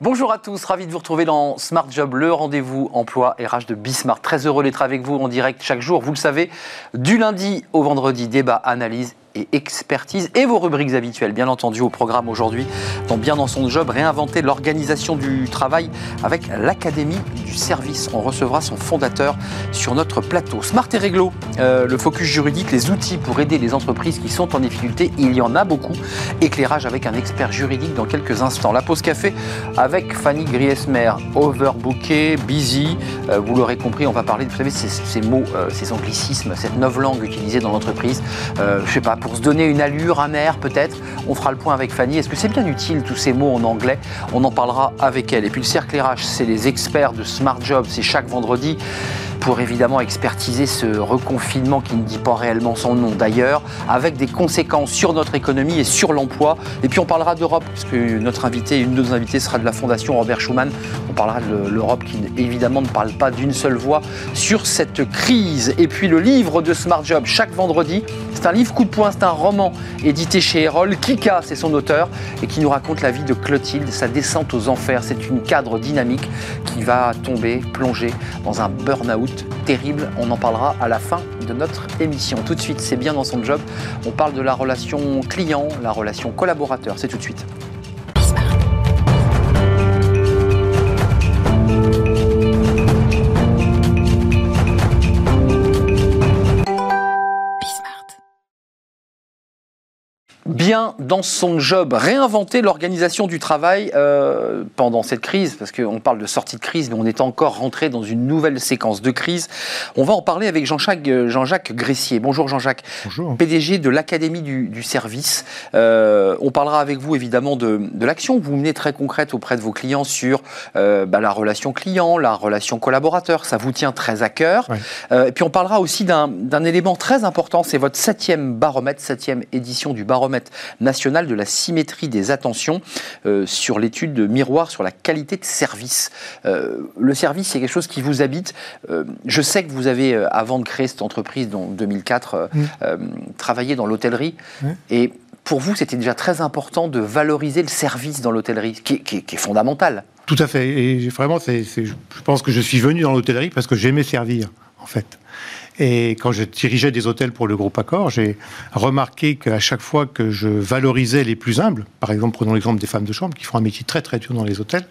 Bonjour à tous, ravi de vous retrouver dans Smart Job, le rendez-vous emploi RH de Bismart. Très heureux d'être avec vous en direct chaque jour, vous le savez, du lundi au vendredi, débat, analyse expertise et vos rubriques habituelles, bien entendu, au programme aujourd'hui, dans Bien dans son job, réinventer l'organisation du travail avec l'Académie du service. On recevra son fondateur sur notre plateau. Smart et Réglo, euh, le focus juridique, les outils pour aider les entreprises qui sont en difficulté, il y en a beaucoup. Éclairage avec un expert juridique dans quelques instants. La pause café avec Fanny Griesmer, overbooké, busy. Euh, vous l'aurez compris, on va parler, vous savez, ces, mots, euh, ces anglicismes, cette neuve langue utilisée dans l'entreprise. je sais pas, pour se donner une allure, amère peut-être. On fera le point avec Fanny. Est-ce que c'est bien utile tous ces mots en anglais? On en parlera avec elle. Et puis le cercle RH, c'est les experts de Smart Job, c'est chaque vendredi pour évidemment expertiser ce reconfinement qui ne dit pas réellement son nom d'ailleurs, avec des conséquences sur notre économie et sur l'emploi. Et puis on parlera d'Europe, puisque notre invité, une de nos invités sera de la Fondation Robert Schuman. On parlera de l'Europe qui évidemment ne parle pas d'une seule voix sur cette crise. Et puis le livre de Smart Job chaque vendredi, c'est un livre coup de poing, c'est un roman édité chez Erol. Kika, c'est son auteur, et qui nous raconte la vie de Clotilde, sa descente aux enfers. C'est une cadre dynamique qui va tomber, plonger dans un burn-out terrible. On en parlera à la fin de notre émission. Tout de suite, c'est bien dans son job. On parle de la relation client, la relation collaborateur. C'est tout de suite. Bien dans son job, réinventer l'organisation du travail euh, pendant cette crise, parce qu'on parle de sortie de crise, mais on est encore rentré dans une nouvelle séquence de crise. On va en parler avec Jean-Jacques euh, Jean Gressier. Bonjour Jean-Jacques. Bonjour. PDG de l'Académie du, service. Euh, on parlera avec vous évidemment de, l'action que vous menez très concrète auprès de vos clients sur bah, la relation client, la relation collaborateur. Ça vous tient très à cœur. et puis on parlera aussi d'un élément très important, c'est votre septième baromètre, septième édition du baromètre national de la symétrie des attentions euh, sur l'étude de miroir sur la qualité de service. Euh, le service, c'est quelque chose qui vous habite. Euh, je sais que vous avez, avant de créer cette entreprise, en 2004, mmh. travaillé dans l'hôtellerie. Et pour vous, c'était déjà très important de valoriser le service dans l'hôtellerie, qui, qui, est fondamental. Tout à fait. Et vraiment, je pense que je suis venu dans l'hôtellerie parce que j'aimais servir, en fait. Et quand je dirigeais des hôtels pour le groupe Accor, j'ai remarqué qu'à chaque fois que je valorisais les plus humbles, par exemple, prenons l'exemple des femmes de chambre qui font un métier très très dur dans les hôtels,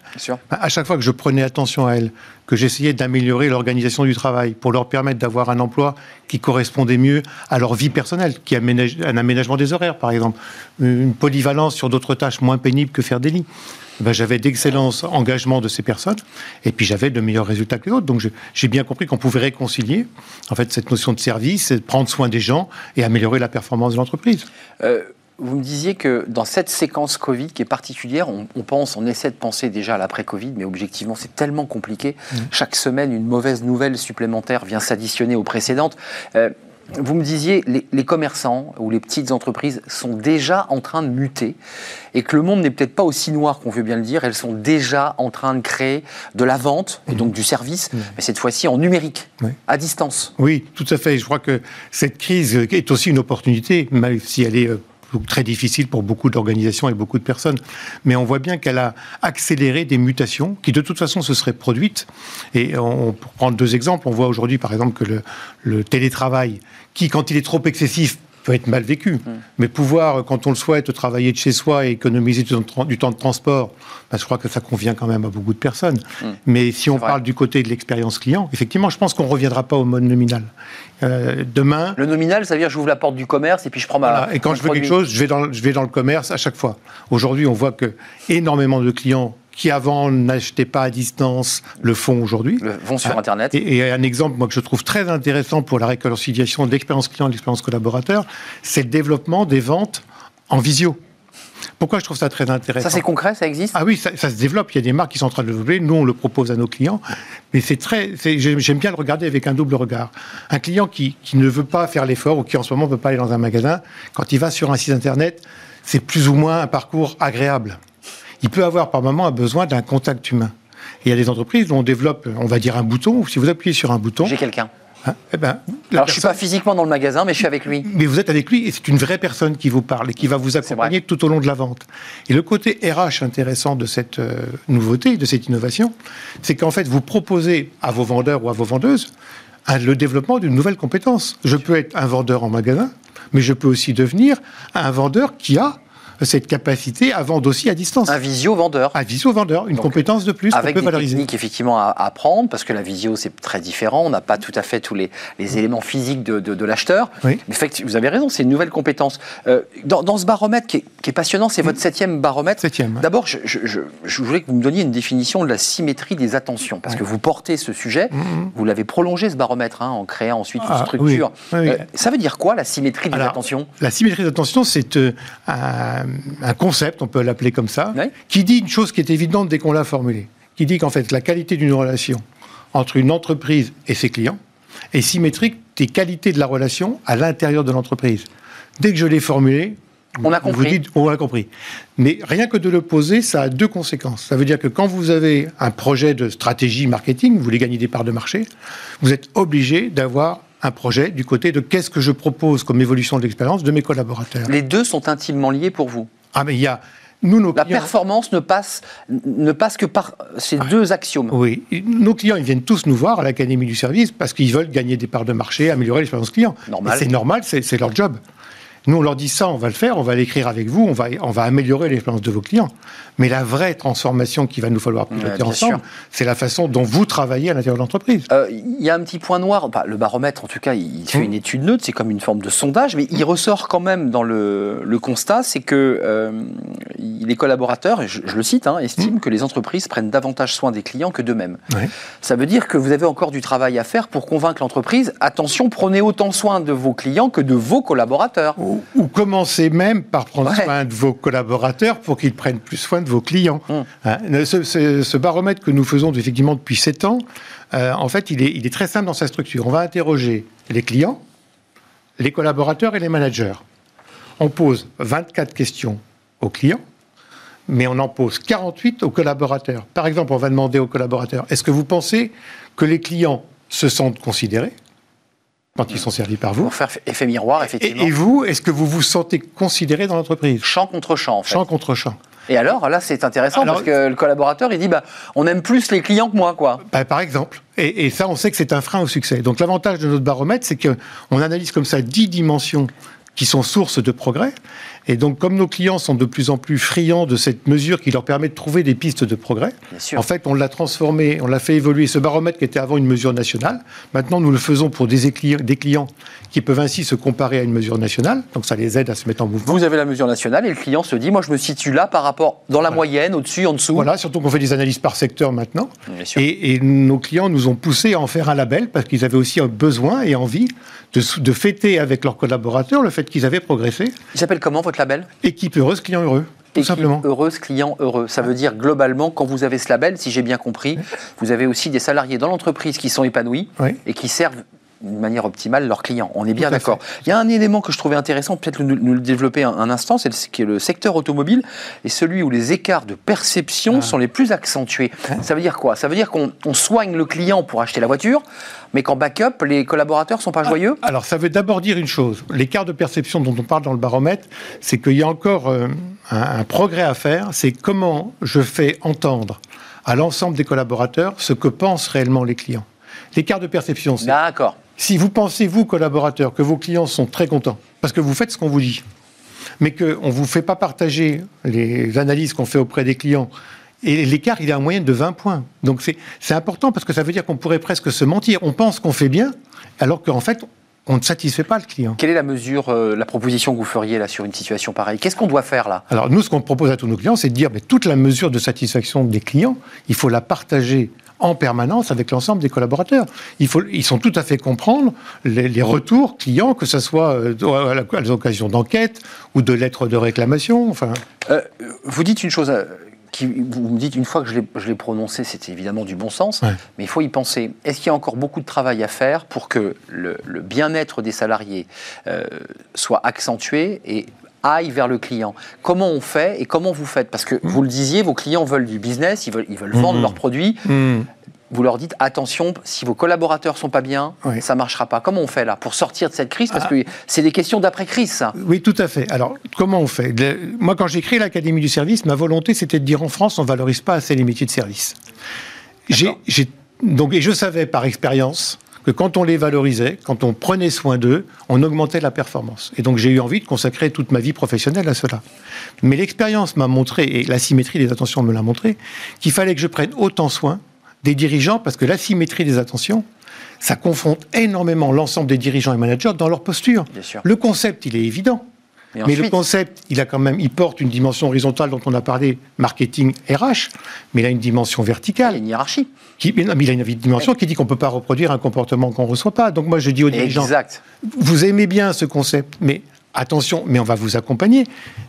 bah, à chaque fois que je prenais attention à elles, que j'essayais d'améliorer l'organisation du travail pour leur permettre d'avoir un emploi qui correspondait mieux à leur vie personnelle, qui aménage, un aménagement des horaires, par exemple, une polyvalence sur d'autres tâches moins pénibles que faire des lits. Ben, j'avais d'excellents engagements de ces personnes, et puis j'avais de meilleurs résultats que les autres. Donc j'ai bien compris qu'on pouvait réconcilier en fait cette notion de service, prendre soin des gens et améliorer la performance de l'entreprise. Euh, vous me disiez que dans cette séquence Covid qui est particulière, on, pense, on essaie de penser déjà à l'après-Covid, mais objectivement c'est tellement compliqué. Mmh. Chaque semaine, une mauvaise nouvelle supplémentaire vient s'additionner aux précédentes. Euh, vous me disiez, les, les, commerçants ou les petites entreprises sont déjà en train de muter et que le monde n'est peut-être pas aussi noir qu'on veut bien le dire. Elles sont déjà en train de créer de la vente et donc du service, mais cette fois-ci en numérique, à distance. Oui, tout à fait. Je crois que cette crise est aussi une opportunité, même si elle est euh, très difficile pour beaucoup d'organisations et beaucoup de personnes. Mais on voit bien qu'elle a accéléré des mutations qui, de toute façon, se seraient produites. Et on, pour prendre deux exemples, on voit aujourd'hui, par exemple, que le, le télétravail, qui, quand il est trop excessif, peut être mal vécu. Mm. Mais pouvoir, quand on le souhaite, travailler de chez soi et économiser du temps de transport, bah, je crois que ça convient quand même à beaucoup de personnes. Mm. Mais si on parle du côté de l'expérience client, effectivement, je pense qu'on ne reviendra pas au mode nominal. Euh, demain. Le nominal, ça veut dire j'ouvre la porte du commerce et puis je prends ma. Et quand je veux quelque chose, je vais, dans, je vais dans le commerce à chaque fois. Aujourd'hui, on voit que énormément de clients qui avant n'achetaient pas à distance le font aujourd'hui. Le vont sur Internet. Et, un exemple moi, que je trouve très intéressant pour la réconciliation de l'expérience client et de l'expérience collaborateur, c'est le développement des ventes en visio. Pourquoi je trouve ça très intéressant Ça, c'est concret, ça existe? Ah oui, ça, se développe. Il y a des marques qui sont en train de le développer. Nous, on le propose à nos clients. Mais c'est très. J'aime bien le regarder avec un double regard. Un client qui, qui ne veut pas faire l'effort ou qui en ce moment ne peut pas aller dans un magasin, quand il va sur un site internet, c'est plus ou moins un parcours agréable il peut avoir par moment un besoin d'un contact humain. il y a des entreprises où on développe, on va dire, un bouton, si vous appuyez sur un bouton... J'ai quelqu'un. Hein, eh ben, Alors, je ne suis pas physiquement dans le magasin, mais je suis avec lui. Mais vous êtes avec lui et c'est une vraie personne qui vous parle et qui va vous accompagner tout au long de la vente. Et le côté RH intéressant de cette euh, nouveauté, de cette innovation, c'est qu'en fait, vous proposez à vos vendeurs ou à vos vendeuses le développement d'une nouvelle compétence. Je peux être un vendeur en magasin, mais je peux aussi devenir un vendeur qui a cette capacité à vendre aussi à distance. Un visio-vendeur. Un visio-vendeur, une compétence de plus avec qu'on peut des valoriser. techniques effectivement à apprendre, parce que la visio c'est très différent, on n'a pas tout à fait tous les, les éléments physiques de, de, l'acheteur. Oui. Mais vous avez raison, c'est une nouvelle compétence. Euh, dans, dans, ce baromètre qui est, qui est passionnant, c'est votre septième baromètre. Septième. D'abord, je, je, je, je, voulais que vous me donniez une définition de la symétrie des attentions, parce que vous portez ce sujet, mmh. vous l'avez prolongé ce baromètre hein, en créant ensuite une ah, structure. Oui. Euh, ça veut dire quoi la symétrie des Alors, attentions? La symétrie des attentions, c'est euh, un, un concept on peut l'appeler comme ça, oui. qui dit une chose qui est évidente dès qu'on l'a formulée, qui dit qu'en fait la qualité d'une relation entre une entreprise et ses clients est symétrique des qualités de la relation à l'intérieur de l'entreprise. Dès que je l'ai formulé, on a compris. Vous dites, on a compris. Mais rien que de le poser, ça a deux conséquences. Ça veut dire que quand vous avez un projet de stratégie marketing, vous voulez gagner des parts de marché, vous êtes obligé d'avoir un projet du côté de qu'est-ce que je propose comme évolution de l'expérience de mes collaborateurs. Les deux sont intimement liés pour vous ah, mais il y a. Nous, nos la clients... performance ne passe, ne passe que par ces deux axiomes. Oui, nos clients, ils viennent tous nous voir à l'Académie du service parce qu'ils veulent gagner des parts de marché, améliorer l'expérience client. C'est normal, c'est leur job. Nous, on leur dit ça, on va le faire, on va l'écrire avec vous, on va, on va améliorer l'expérience de vos clients. Mais la vraie transformation qu'il va nous falloir piloter ouais, ensemble, c'est la façon dont vous travaillez à l'intérieur de l'entreprise. Il euh, y a un petit point noir, bah, le baromètre en tout cas, il fait mmh. une étude neutre, c'est comme une forme de sondage, mais il ressort quand même dans le, le constat, c'est que euh, les collaborateurs, et je, je le cite, hein, estiment mmh. que les entreprises prennent davantage soin des clients que d'eux-mêmes. Ouais. Ça veut dire que vous avez encore du travail à faire pour convaincre l'entreprise, attention, prenez autant soin de vos clients que de vos collaborateurs. Ou, ou commencez même par prendre ouais. soin de vos collaborateurs pour qu'ils prennent plus soin de vos clients. Mmh. Hein, ce, ce, ce, baromètre que nous faisons effectivement depuis 7 ans, euh, en fait, il est, il est, très simple dans sa structure. On va interroger les clients, les collaborateurs et les managers. On pose 24 questions aux clients, mais on en pose 48 aux collaborateurs. Par exemple, on va demander aux collaborateurs, est-ce que vous pensez que les clients se sentent considérés? Quand ils sont servis par vous. Pour faire effet miroir, effectivement. Et, et vous, est-ce que vous vous sentez considéré dans l'entreprise? Champ contre champ, en fait. Champ contre champ. Et alors, là, c'est intéressant alors, parce que le collaborateur, il dit, bah, on aime plus les clients que moi, quoi. Bah, par exemple. Et, et, ça, on sait que c'est un frein au succès. Donc, l'avantage de notre baromètre, c'est qu'on analyse comme ça 10 dimensions qui sont sources de progrès. Et donc, comme nos clients sont de plus en plus friands de cette mesure qui leur permet de trouver des pistes de progrès, en fait, on l'a transformé, on l'a fait évoluer. Ce baromètre qui était avant une mesure nationale, maintenant, nous le faisons pour des, des clients qui peuvent ainsi se comparer à une mesure nationale. Donc, ça les aide à se mettre en mouvement. Vous avez la mesure nationale et le client se dit, moi, je me situe là par rapport dans la voilà. moyenne, au-dessus, en dessous. Voilà, surtout qu'on fait des analyses par secteur maintenant. Et, et, nos clients nous ont poussé à en faire un label parce qu'ils avaient aussi un besoin et envie de, de fêter avec leurs collaborateurs le fait qu'ils avaient progressé. Il s'appelle comment votre label? Équipe heureuse, client heureux. Tout Équipe simplement. heureuse, client heureux. Ça veut dire globalement, quand vous avez ce label, si j'ai bien compris, oui. vous avez aussi des salariés dans l'entreprise qui sont épanouis oui. et qui servent d'une manière optimale leurs clients. On est bien d'accord. Il y a un élément que je trouvais intéressant, peut-être nous, nous, le développer un, un instant, c'est le, le, secteur automobile et celui où les écarts de perception ah. sont les plus accentués. Ah. Ça veut dire quoi? Ça veut dire qu'on soigne le client pour acheter la voiture, mais qu'en backup, les collaborateurs sont pas joyeux? ah. Alors ça veut d'abord dire une chose. L'écart de perception dont on parle dans le baromètre, c'est qu'il y a encore euh, un, un progrès à faire. C'est comment je fais entendre à l'ensemble des collaborateurs ce que pensent réellement les clients. L'écart de perception, c'est... D'accord. Si vous pensez, vous, collaborateurs, que vos clients sont très contents, parce que vous faites ce qu'on vous dit, mais qu'on ne vous fait pas partager les analyses qu'on fait auprès des clients, et l'écart, il est en moyenne de 20 points. Donc c'est important parce que ça veut dire qu'on pourrait presque se mentir. On pense qu'on fait bien, alors qu'en fait, on ne satisfait pas le client. Quelle est la mesure, euh, la proposition que vous feriez là sur une situation pareille? Qu'est-ce qu'on doit faire là? Alors nous, ce qu'on propose à tous nos clients, c'est de dire, mais toute la mesure de satisfaction des clients, il faut la partager en permanence avec l'ensemble des collaborateurs. Il faut, ils sont tout à fait comprendre les, les retours clients, que ce soit euh, à l'occasion d'enquêtes ou de lettres de réclamation. Enfin. Euh, vous dites une chose. Qui, vous me dites une fois que je l'ai prononcé, c'était évidemment du bon sens, ouais. mais il faut y penser. Est-ce qu'il y a encore beaucoup de travail à faire pour que le, le bien-être des salariés euh, soit accentué et aille vers le client. Comment on fait et comment vous faites? Parce que mmh. vous le disiez, vos clients veulent du business, ils veulent, ils veulent vendre mmh. leurs produits. Mmh. vous leur dites attention, si vos collaborateurs sont pas bien, Oui. ça marchera pas. Comment on fait là pour sortir de cette crise? Parce Ah. que c'est des questions d'après-crise, ça. Oui, tout à fait. Alors, comment on fait? Moi, quand j'ai créé l'Académie du service, ma volonté, c'était de dire en France, on valorise pas assez les métiers de service. J'ai- donc, et je savais par expérience que quand on les valorisait, quand on prenait soin d'eux, on augmentait la performance. Et donc, j'ai eu envie de consacrer toute ma vie professionnelle à cela. Mais l'expérience m'a montré, et l'asymétrie des attentions me l'a montré, qu'il fallait que je prenne autant soin des dirigeants, parce que l'asymétrie des attentions, ça confronte énormément l'ensemble des dirigeants et managers dans leur posture. Bien sûr. Le concept, il est évident. Et Mais le concept, il a quand même, il porte une dimension horizontale dont on a parlé, marketing RH, mais il a une dimension il y a verticale. une hiérarchie. Qui, mais non, mais il a une dimension qui dit qu'on ne peut pas reproduire un comportement qu'on ne reçoit pas. Donc moi, je dis aux dirigeants, vous aimez bien ce concept, mais attention, mais on va vous accompagner.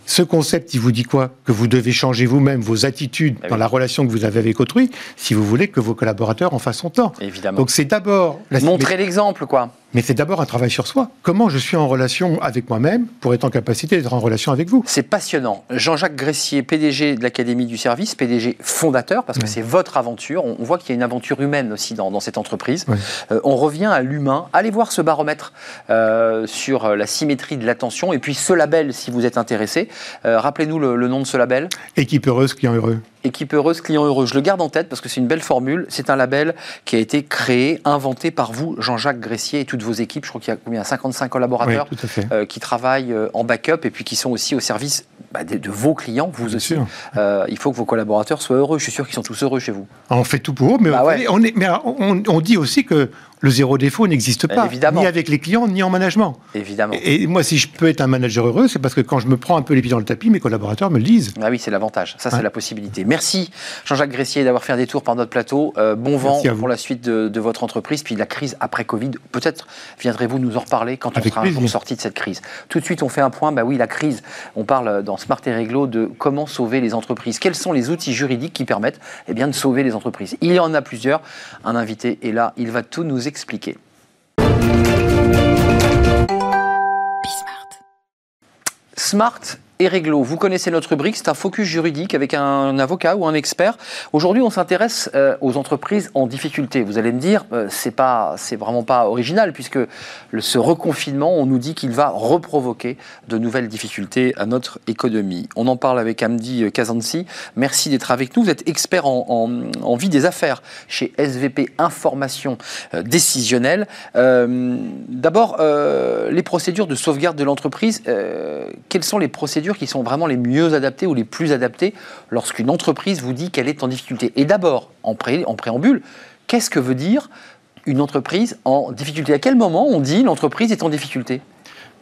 Ce concept, il vous dit quoi? Que vous devez changer vous-même vos attitudes Ah dans la relation que vous avez avec autrui, si vous voulez que vos collaborateurs en fassent autant. Évidemment. Donc c'est d'abord la Montrer l'exemple, quoi. mais c'est d'abord un travail sur soi. Comment je suis en relation avec moi-même pour être en capacité d'être en relation avec vous? C'est passionnant. Jean-Jacques Gressier, PDG de l'Académie du service, PDG fondateur, parce que c'est votre aventure. On voit qu'il y a une aventure humaine aussi dans, dans cette entreprise. Euh, on revient à l'humain. Allez voir ce baromètre euh, sur la symétrie de l'attention. Et puis ce label, si vous êtes intéressé. Euh, Rappelez-nous le, le nom de ce label. Équipe heureuse, client heureux. Équipe heureuse, client heureux. Je le garde en tête parce que c'est une belle formule. C'est un label qui a été créé, inventé par vous, Jean-Jacques Gressier et toutes vos équipes. Je crois qu'il y a combien 55 Oui, collaborateurs euh, qui travaillent euh, en backup et puis qui sont aussi au service bah, de, de vos clients, vous Bien aussi. sûr. Euh, il faut que vos collaborateurs soient heureux. Je suis sûr qu'ils sont tous heureux chez vous. On fait tout pour eux, mais, Bah vous ouais. voyez, on, est, mais on, on dit aussi que le zéro défaut n'existe pas, Évidemment. ni avec les clients, ni en management. Évidemment. Et, et moi, si je peux être un manager heureux, c'est parce que quand je me prends un peu les pieds dans le tapis, mes collaborateurs me le disent. Ah oui, c'est l'avantage. Ça, c'est la possibilité. Merci, Jean-Jacques Gressier, d'avoir fait un détour par notre plateau. Euh, bon vent pour la suite de, de votre entreprise. Puis la crise après Covid, peut-être viendrez-vous nous en reparler quand on Avec sera un jour plaisir. sorti de cette crise. Tout de suite, on fait un point. Bah oui, la crise. On parle dans Smart et Réglo de comment sauver les entreprises. Quels sont les outils juridiques qui permettent eh bien, de sauver les entreprises? Il y en a plusieurs. Un invité est là. Il va tout nous expliquer. Smart et Réglo. Vous connaissez notre rubrique, c'est un focus juridique avec un avocat ou un expert. Aujourd'hui, on s'intéresse euh, aux entreprises en difficulté. Vous allez me dire, euh, c'est pas, c'est vraiment pas original puisque ce reconfinement, on nous dit qu'il va reprovoquer de nouvelles difficultés à notre économie. On en parle avec Amdi Kazansi. Merci d'être avec nous. Vous êtes expert en, vie des affaires chez SVP Information euh, Décisionnelle. Euh, D'abord, euh, les procédures de sauvegarde de l'entreprise. euh, quelles sont les procédures qui sont vraiment les mieux adaptées ou les plus adaptées lorsqu'une entreprise vous dit qu'elle est en difficulté. Et d'abord, en, en préambule, qu'est-ce que veut dire une entreprise en difficulté? À quel moment on dit l'entreprise est en difficulté?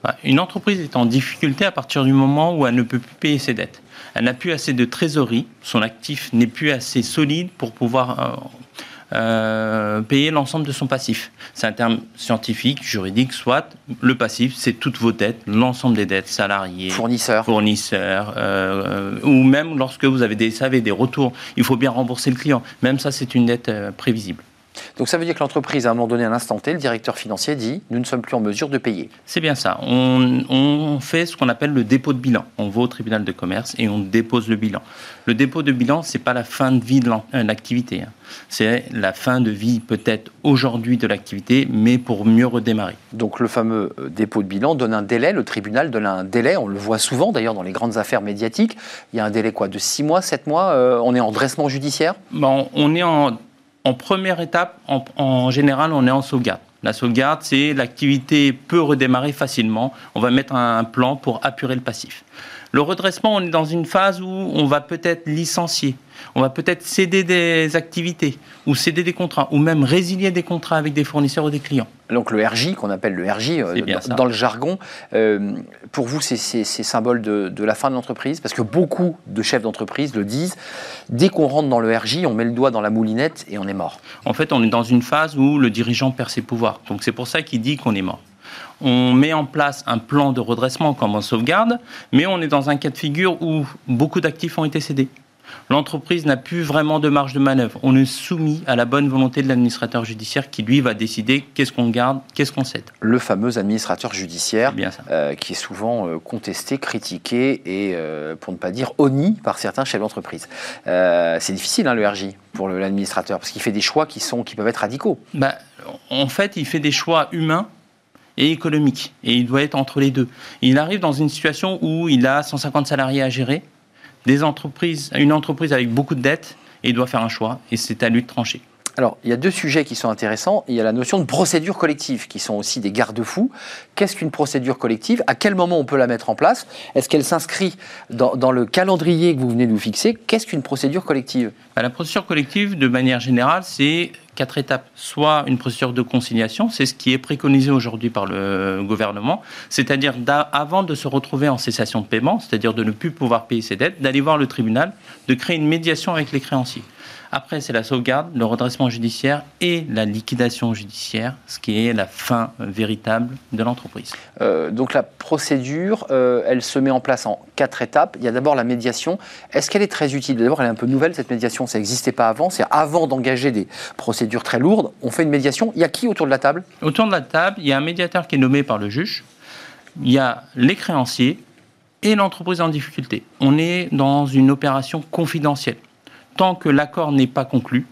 Bah, Une entreprise est en difficulté à partir du moment où elle ne peut plus payer ses dettes. Elle n'a plus assez de trésorerie, son actif n'est plus assez solide pour pouvoir euh, payer l'ensemble de son passif. C'est un terme scientifique, juridique, soit le passif, c'est toutes vos dettes, l'ensemble des dettes, salariés, Fournisseur fournisseurs, euh, euh, ou même lorsque vous avez des, savez, des retours, il faut bien rembourser le client. Même ça, c'est une dette euh, prévisible. Donc ça veut dire que l'entreprise, à un moment donné, à l'instant T, le directeur financier dit nous ne sommes plus en mesure de payer. C'est bien ça. On, on fait ce qu'on appelle le dépôt de bilan. On va au tribunal de commerce et on dépose le bilan. Le dépôt de bilan, c'est pas la fin de vie de euh, l'activité. hein. C'est la fin de vie peut-être aujourd'hui de l'activité, mais pour mieux redémarrer. Donc le fameux euh, dépôt de bilan donne un délai, le tribunal donne un délai, on le voit souvent d'ailleurs dans les grandes affaires médiatiques. Il y a un délai quoi de 6 mois, 7 mois euh, On est en dressement judiciaire? Bon, on est en, en première étape, en, général, on est en sauvegarde. La sauvegarde, c'est l'activité peut redémarrer facilement. On va mettre un plan pour apurer le passif. Le redressement, on est dans une phase où on va peut-être licencier, on va peut-être céder des activités, ou céder des contrats, ou même résilier des contrats avec des fournisseurs ou des clients. Donc le RJ, qu'on appelle le RJ euh, dans, le jargon, euh, pour vous, c'est symbole de, de la fin de l'entreprise? Parce que beaucoup de chefs d'entreprise le disent, dès qu'on rentre dans le RJ, on met le doigt dans la moulinette et on est mort. En fait, on est dans une phase où le dirigeant perd ses pouvoirs. Donc c'est pour ça qu'il dit qu'on est mort. On met en place un plan de redressement comme en sauvegarde, mais on est dans un cas de figure où beaucoup d'actifs ont été cédés. L'entreprise n'a plus vraiment de marge de manœuvre. On est soumis à la bonne volonté de l'administrateur judiciaire qui, lui, va décider qu'est-ce qu'on garde, qu'est-ce qu'on cède. Le fameux administrateur judiciaire, Bien ça. euh, qui est souvent euh, contesté, critiqué et, euh, pour ne pas dire, honni par certains chefs d'entreprise. Euh, c'est difficile, hein, le RJ, pour l'administrateur, parce qu'il fait des choix qui, sont, qui peuvent être radicaux. Bah, en fait, il fait des choix humains et économiques. Et il doit être entre les deux. Il arrive dans une situation où il a 150 salariés à gérer, des entreprises, une entreprise avec beaucoup de dettes, et il doit faire un choix. Et c'est à lui de trancher. Alors, il y a deux sujets qui sont intéressants. Il y a la notion de procédure collective, qui sont aussi des garde-fous. Qu'est-ce qu'une procédure collective? À quel moment on peut la mettre en place? Est-ce qu'elle s'inscrit dans, dans le calendrier que vous venez de nous fixer? Qu'est-ce qu'une procédure collective? Bah, la procédure collective, de manière générale, c'est quatre étapes. Soit une procédure de conciliation, c'est ce qui est préconisé aujourd'hui par le gouvernement, c'est-à-dire avant de se retrouver en cessation de paiement, c'est-à-dire de ne plus pouvoir payer ses dettes, d'aller voir le tribunal, de créer une médiation avec les créanciers. Après, c'est la sauvegarde, le redressement judiciaire et la liquidation judiciaire, ce qui est la fin véritable de l'entreprise. Euh, donc la procédure, euh, elle se met en place en quatre étapes. Il y a d'abord la médiation. Est-ce qu'elle est très utile? D'abord, elle est un peu nouvelle, cette médiation. Ça n'existait pas avant. C'est avant d'engager des procédures très lourdes. On fait une médiation. Il y a qui autour de la table? Autour de la table, il y a un médiateur qui est nommé par le juge, il y a les créanciers et l'entreprise en difficulté. On est dans une opération confidentielle. Tant que l'accord n'est pas conclu,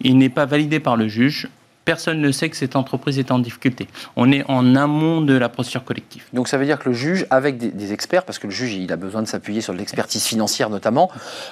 il n'est pas validé par le juge, personne ne sait que cette entreprise est en difficulté. On est en amont de la procédure collective. Donc ça veut dire que le juge, avec des, des experts, parce que le juge, il a besoin de s'appuyer sur l'expertise financière notamment,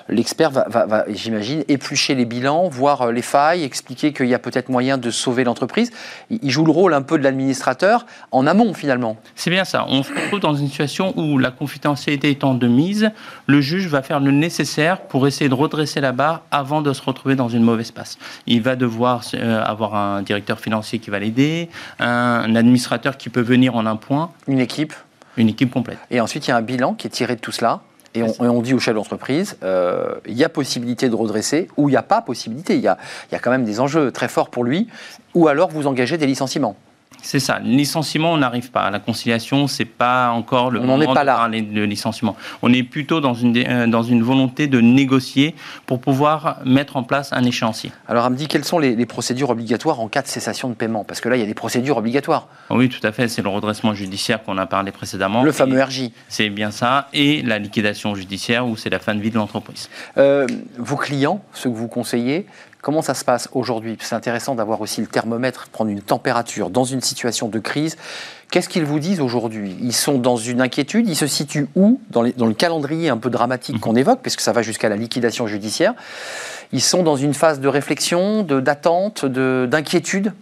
l'expert va, va- va, j'imagine, éplucher les bilans, voir euh, les failles, expliquer qu'il y a peut-être moyen de sauver l'entreprise. Il, il joue le rôle un peu de l'administrateur en amont finalement. C'est bien ça. On se retrouve dans une situation où la confidentialité étant de mise, le juge va faire le nécessaire pour essayer de redresser la barre avant de se retrouver dans une mauvaise passe. Il va devoir euh, avoir un directeur financier qui va l'aider, un administrateur qui peut venir en un point, Une équipe. une équipe complète. Et ensuite, il y a un bilan qui est tiré de tout cela. Et on, et on dit au chef d'entreprise, euh, il y a possibilité de redresser ou il n'y a pas possibilité. Il y a, il y a quand même des enjeux très forts pour lui. Ou alors vous engagez des licenciements. C'est ça. Le licenciement, on n'arrive pas. La conciliation, c'est pas encore le On n'en est moment pas de là. parler de licenciement. On est plutôt dans une, dé- euh, dans une volonté de négocier pour pouvoir mettre en place un échéancier. Alors, dit quelles sont les, les procédures obligatoires en cas de cessation de paiement? Parce que là, il y a des procédures obligatoires. Ah Oui, tout à fait. C'est le redressement judiciaire qu'on a parlé précédemment. Le fameux RJ. C'est bien ça. Et la liquidation judiciaire, où c'est la fin de vie de l'entreprise. Euh, vos clients, ceux que vous conseillez, comment ça se passe aujourd'hui? C'est intéressant d'avoir aussi le thermomètre, prendre une température dans une situation de crise. Qu'est-ce qu'ils vous disent aujourd'hui? Ils sont dans une inquiétude, ils se situent où? Dans, les- dans le calendrier un peu dramatique qu'on évoque, parce que ça va jusqu'à la liquidation judiciaire. Ils sont dans une phase de réflexion, de- d'attente, de- d'inquiétude?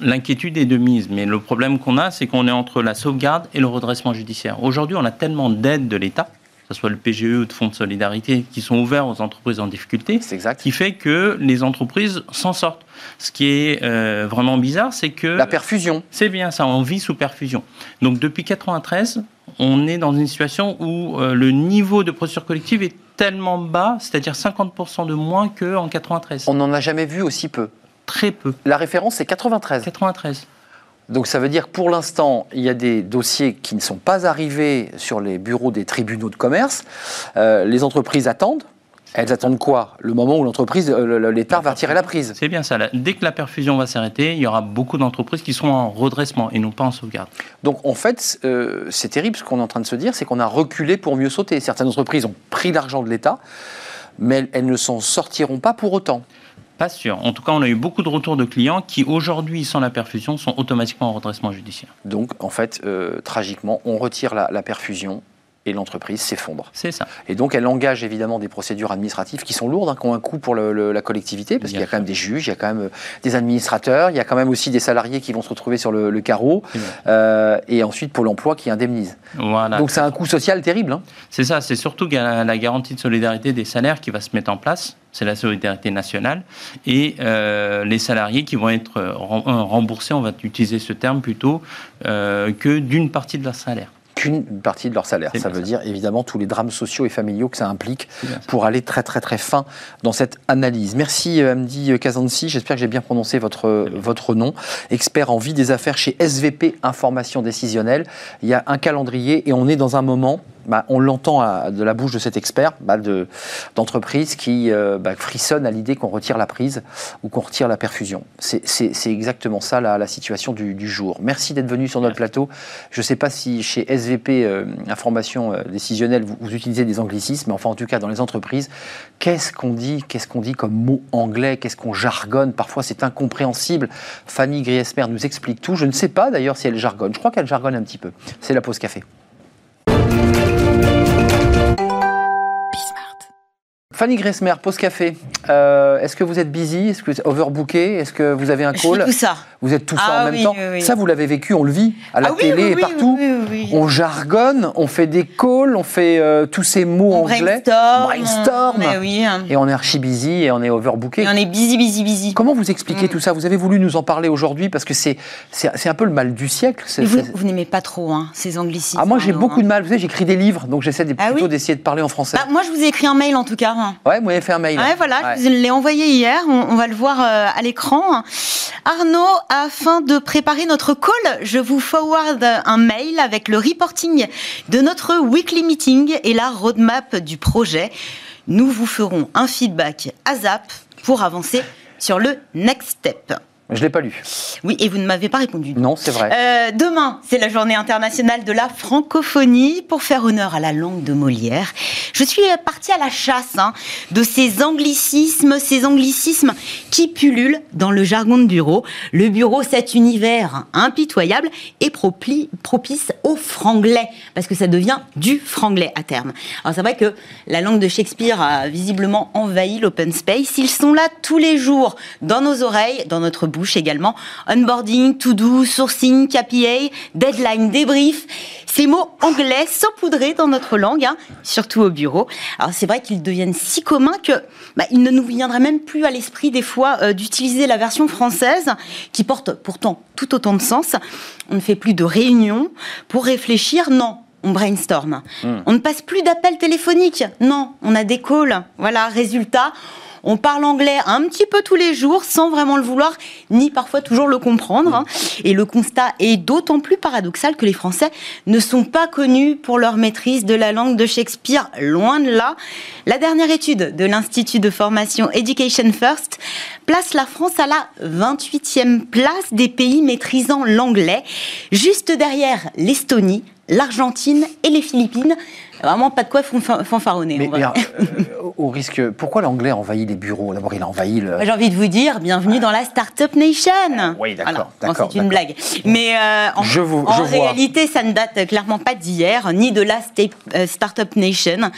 L'inquiétude est de mise, mais le problème qu'on a, c'est qu'on est entre la sauvegarde et le redressement judiciaire. Aujourd'hui, on a tellement d'aides de l'État, que ce soit le PGE ou le Fonds de solidarité, qui sont ouverts aux entreprises en difficulté, exact. qui fait que les entreprises s'en sortent. Ce qui est euh, vraiment bizarre, c'est que... La perfusion. C'est bien ça, on vit sous perfusion. Donc depuis 93, on est dans une situation où euh, le niveau de procédure collective est tellement bas, c'est-à-dire 50% de moins qu'en 93. On n'en a jamais vu aussi peu. Très peu. La référence, c'est 93. 93. Donc ça veut dire que pour l'instant, il y a des dossiers qui ne sont pas arrivés sur les bureaux des tribunaux de commerce. Euh, les entreprises attendent. Elles attendent quoi? Le moment où l'entreprise, euh, l'État va tirer la prise. C'est bien ça. Là, Dès que la perfusion va s'arrêter, il y aura beaucoup d'entreprises qui seront en redressement et non pas en sauvegarde. Donc en fait, euh, c'est terrible ce qu'on est en train de se dire, c'est qu'on a reculé pour mieux sauter. Certaines entreprises ont pris l'argent de l'État, mais elles, elles ne s'en sortiront pas pour autant. Pas sûr. En tout cas, on a eu beaucoup de retours de clients qui, aujourd'hui, sans la perfusion, sont automatiquement en redressement judiciaire. Donc en fait, euh, tragiquement, on retire la, la perfusion et l'entreprise s'effondre. C'est ça. Et donc, elle engage évidemment des procédures administratives qui sont lourdes, hein, qui ont un coût pour le- le- la collectivité, parce qu'il y a quand même des juges, il y a quand même euh, des administrateurs, il y a quand même aussi des salariés qui vont se retrouver sur le, le carreau, euh, et ensuite pour l'emploi qui indemnise. Voilà. Donc, c'est un coût social terrible. hein. C'est ça, c'est surtout la garantie de solidarité des salaires qui va se mettre en place. C'est la solidarité nationale. Et euh, les salariés qui vont être rem- remboursés, on va utiliser ce terme plutôt, euh, que d'une partie de leur salaire. Qu'une partie de leur salaire. Ça veut ça. dire évidemment tous les drames sociaux et familiaux que ça implique pour aller très très très fin dans cette analyse. Merci euh, Amdi Kazansi, j'espère que j'ai bien prononcé votre, bien. votre nom. Expert en vie des affaires chez SVP Information Décisionnelle. Il y a un calendrier et on est dans un moment bah, on l'entend de la bouche de cet expert bah, d'entreprise qui euh, bah, frissonne à l'idée qu'on retire la prise ou qu'on retire la perfusion. C'est exactement ça la, situation du, jour. Merci d'être venu sur notre plateau. Je ne sais pas si chez SVP euh, Information euh, Décisionnelle, vous, vous, utilisez des anglicismes, mais enfin en tout cas dans les entreprises, qu'est-ce qu'on dit Qu'est-ce qu'on dit comme mot anglais Qu'est-ce qu'on jargonne? Parfois c'est incompréhensible. Fanny Griesmer nous explique tout. Je ne sais pas d'ailleurs si elle jargonne. Je crois qu'elle jargonne un petit peu. C'est la pause café. Fanny Gressmer, pause café. Euh, est-ce que vous êtes busy? Est-ce que vous êtes overbooké Est-ce que vous avez un call? tout ça. Vous êtes tout ça en ah même temps? Ça, vous l'avez vécu, on le vit à la ah télé et partout. On jargonne, on fait des calls, on fait euh, tous ces mots on anglais. Brainstorm. brainstorm et on est archi busy et on est overbooké. Et on est busy, busy, busy. Comment vous expliquez mm. tout ça? Vous avez voulu nous en parler aujourd'hui parce que c'est un peu le mal du siècle. Vous, vous n'aimez pas trop hein, ces anglicismes. Ah, moi, j'ai beaucoup hein. de mal. Vous savez, j'écris des livres, donc j'essaie ah plutôt d'essayer de parler en français. Bah, moi, je vous ai écrit un mail en tout cas. Ouais, vous m'avez fait un mail. Ouais, voilà, je l'ai envoyé hier. On, va le voir euh, à l'écran. Arnaud, afin de préparer notre call, je vous forward un mail avec le reporting de notre weekly meeting et la roadmap du projet. Nous vous ferons un feedback à ZAP pour avancer sur le next step. Je ne l'ai pas lu. Oui, et vous ne m'avez pas répondu. Non, c'est vrai. Euh, demain, c'est la journée internationale de la francophonie. Pour faire honneur à la langue de Molière, je suis partie à la chasse hein, de ces anglicismes, ces anglicismes qui pullulent dans le jargon de bureau. Le bureau, cet univers impitoyable et propice au franglais, parce que ça devient du franglais à terme. Alors c'est vrai que la langue de Shakespeare a visiblement envahi l'open space. Ils sont là tous les jours, dans nos oreilles, dans notre bouche également. Onboarding, to-do, sourcing, KPA, deadline, débrief. Ces mots anglais saupoudrés dans notre langue, hein, surtout au bureau. Alors c'est vrai qu'ils deviennent si communs que bah, il ne nous viendrait même plus à l'esprit des fois euh, d'utiliser la version française qui porte pourtant tout autant de sens. On ne fait plus de réunions pour réfléchir, non, on brainstorm. Hmm. On ne passe plus d'appels téléphoniques. Non, on a des calls. Voilà, résultat, on parle anglais un petit peu tous les jours sans vraiment le vouloir, ni parfois toujours le comprendre. Hein. Et le constat est d'autant plus paradoxal que les Français ne sont pas connus pour leur maîtrise de la langue de Shakespeare, loin de là. La dernière étude de l'Institut de formation Education First place la France à la 28e place des pays maîtrisant l'anglais, juste derrière l'Estonie, l'Argentine et les Philippines. Vraiment pas de quoi fanfaronner. Mais, euh, au risque, pourquoi l'anglais envahit les bureaux? D'abord, il a envahi le. J'ai envie de vous dire, bienvenue dans la Startup Nation. Oui, d'accord. d'accord c'est une blague. Mais euh, en, je vous, en réalité, ça ne date clairement pas d'hier, ni de la euh, Startup Nation.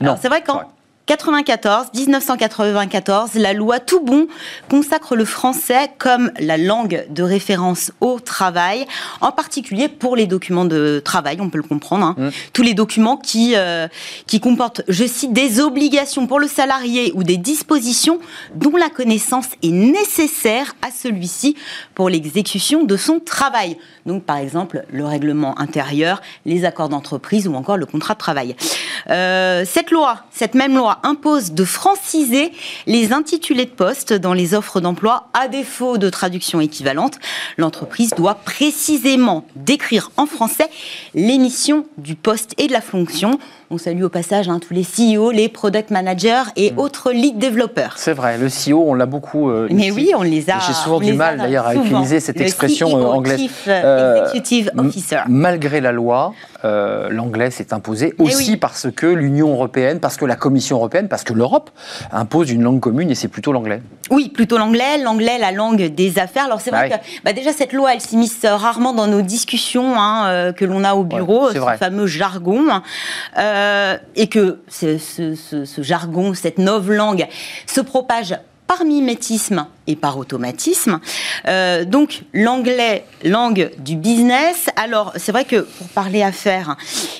Non. C'est vrai qu'en 94, 1994, la loi Tout Bon consacre le français comme la langue de référence au travail, en particulier pour les documents de travail, on peut le comprendre. Hein. Mmh. Tous les documents qui, euh, qui comportent, je cite, des obligations pour le salarié ou des dispositions dont la connaissance est nécessaire à celui-ci pour l'exécution de son travail. Donc, par exemple, le règlement intérieur, les accords d'entreprise ou encore le contrat de travail. Euh, cette loi, cette même loi, impose de franciser les intitulés de poste dans les offres d'emploi à défaut de traduction équivalente. L'entreprise doit précisément décrire en français l'émission du poste et de la fonction. On salue au passage hein, tous les CEO, les product managers et mm. autres lead développeurs. C'est vrai, le CEO, on l'a beaucoup. Euh, Mais oui, on les a. J'ai souvent du mal d'ailleurs à utiliser cette expression CEO, euh, anglaise. Chief euh, Executive Officer. Malgré la loi, l'anglais s'est imposé eh aussi parce que l'Union européenne, parce que la Commission européenne, parce que l'Europe impose une langue commune et c'est plutôt l'anglais. Oui, plutôt l'anglais. L'anglais, la langue des affaires. Alors c'est vrai bah que bah, déjà cette loi, elle s'immisce rarement dans nos discussions hein, que l'on a au bureau, ce fameux jargon. Euh, et que ce, jargon, cette nouvelle langue se propage par mimétisme et par automatisme. Euh, donc l'anglais, langue du business. Alors c'est vrai que pour parler affaires,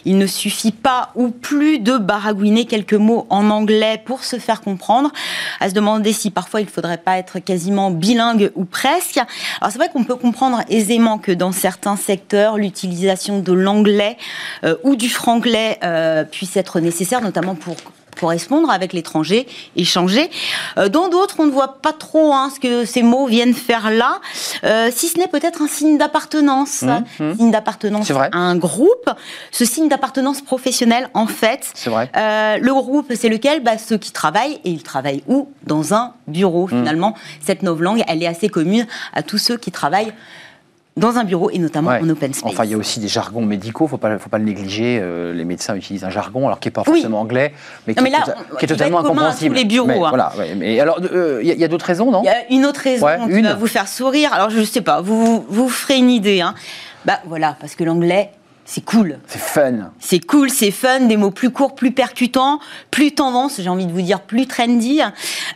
il ne suffit pas ou plus de baragouiner quelques mots en anglais pour se faire comprendre. À se demander si parfois il ne faudrait pas être quasiment bilingue ou presque. Alors c'est vrai qu'on peut comprendre aisément que dans certains secteurs, l'utilisation de l'anglais euh, ou du franglais euh, puisse être nécessaire, notamment pour correspondre avec l'étranger, échanger. Euh, dans d'autres, on ne voit pas trop hein, ce que ces mots viennent faire là, euh, si ce n'est peut-être un signe d'appartenance, Mmh, mmh. signe d'appartenance à un groupe. Ce signe d'appartenance professionnelle, en fait, vrai. euh, le groupe, c'est lequel? Bah, Ceux qui travaillent, et ils travaillent où? Dans un bureau, Mmh. finalement. Cette novlangue, elle est assez commune à tous ceux qui travaillent dans un bureau, et notamment Ouais. en open space. Enfin, il y a aussi des jargons médicaux, faut pas, faut pas le négliger. euh, les médecins utilisent un jargon, alors qui n'est pas Oui. forcément anglais, mais qui, mais est, là, tota- on- qui est il va totalement incompréhensible. les bureaux, Mais, hein. voilà, ouais, mais alors, euh, il y, a- d'autres raisons, non? Il y a une autre raison Ouais, qui une. va vous faire sourire. Alors, je ne sais pas, vous vous ferez une idée. Hein. Bah voilà, parce que l'anglais, c'est cool. C'est fun. C'est cool, c'est fun, des mots plus courts, plus percutants, plus tendance, j'ai envie de vous dire plus trendy,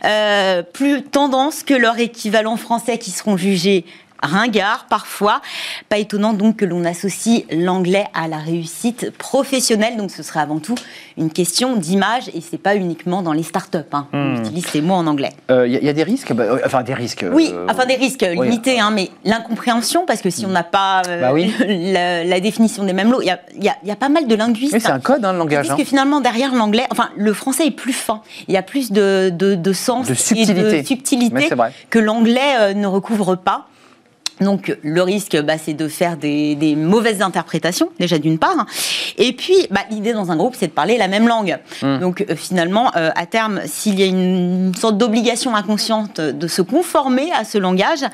euh, plus tendance que leur équivalent français qui seront jugés ringards parfois. Pas étonnant donc que l'on associe l'anglais à la réussite professionnelle, donc ce serait avant tout une question d'image et c'est pas uniquement dans les startups. Hein. Hmm. On utilise ces mots en anglais. Euh, Il y, a- il y a des risques? Bah, euh, Enfin, des risques. Oui, euh, enfin des risques oui. limités, hein, mais l'incompréhension, parce que si on n'a pas euh, Bah oui. la, la définition des mêmes mots, il y a, y y pas mal de linguistes. Oui, c'est un code, hein, le langage. Parce hein. que finalement, derrière l'anglais, enfin, le français est plus fin. Il y a plus de, de, de sens De et subtilité. de subtilité que l'anglais euh, ne recouvre pas. Donc le risque, bah, c'est de faire des, des mauvaises interprétations, déjà d'une part. Et puis, bah, l'idée dans un groupe, c'est de parler la même langue. Hmm. Donc euh, finalement, euh, à terme, s'il y a une, une sorte d'obligation inconsciente de se conformer à ce langage,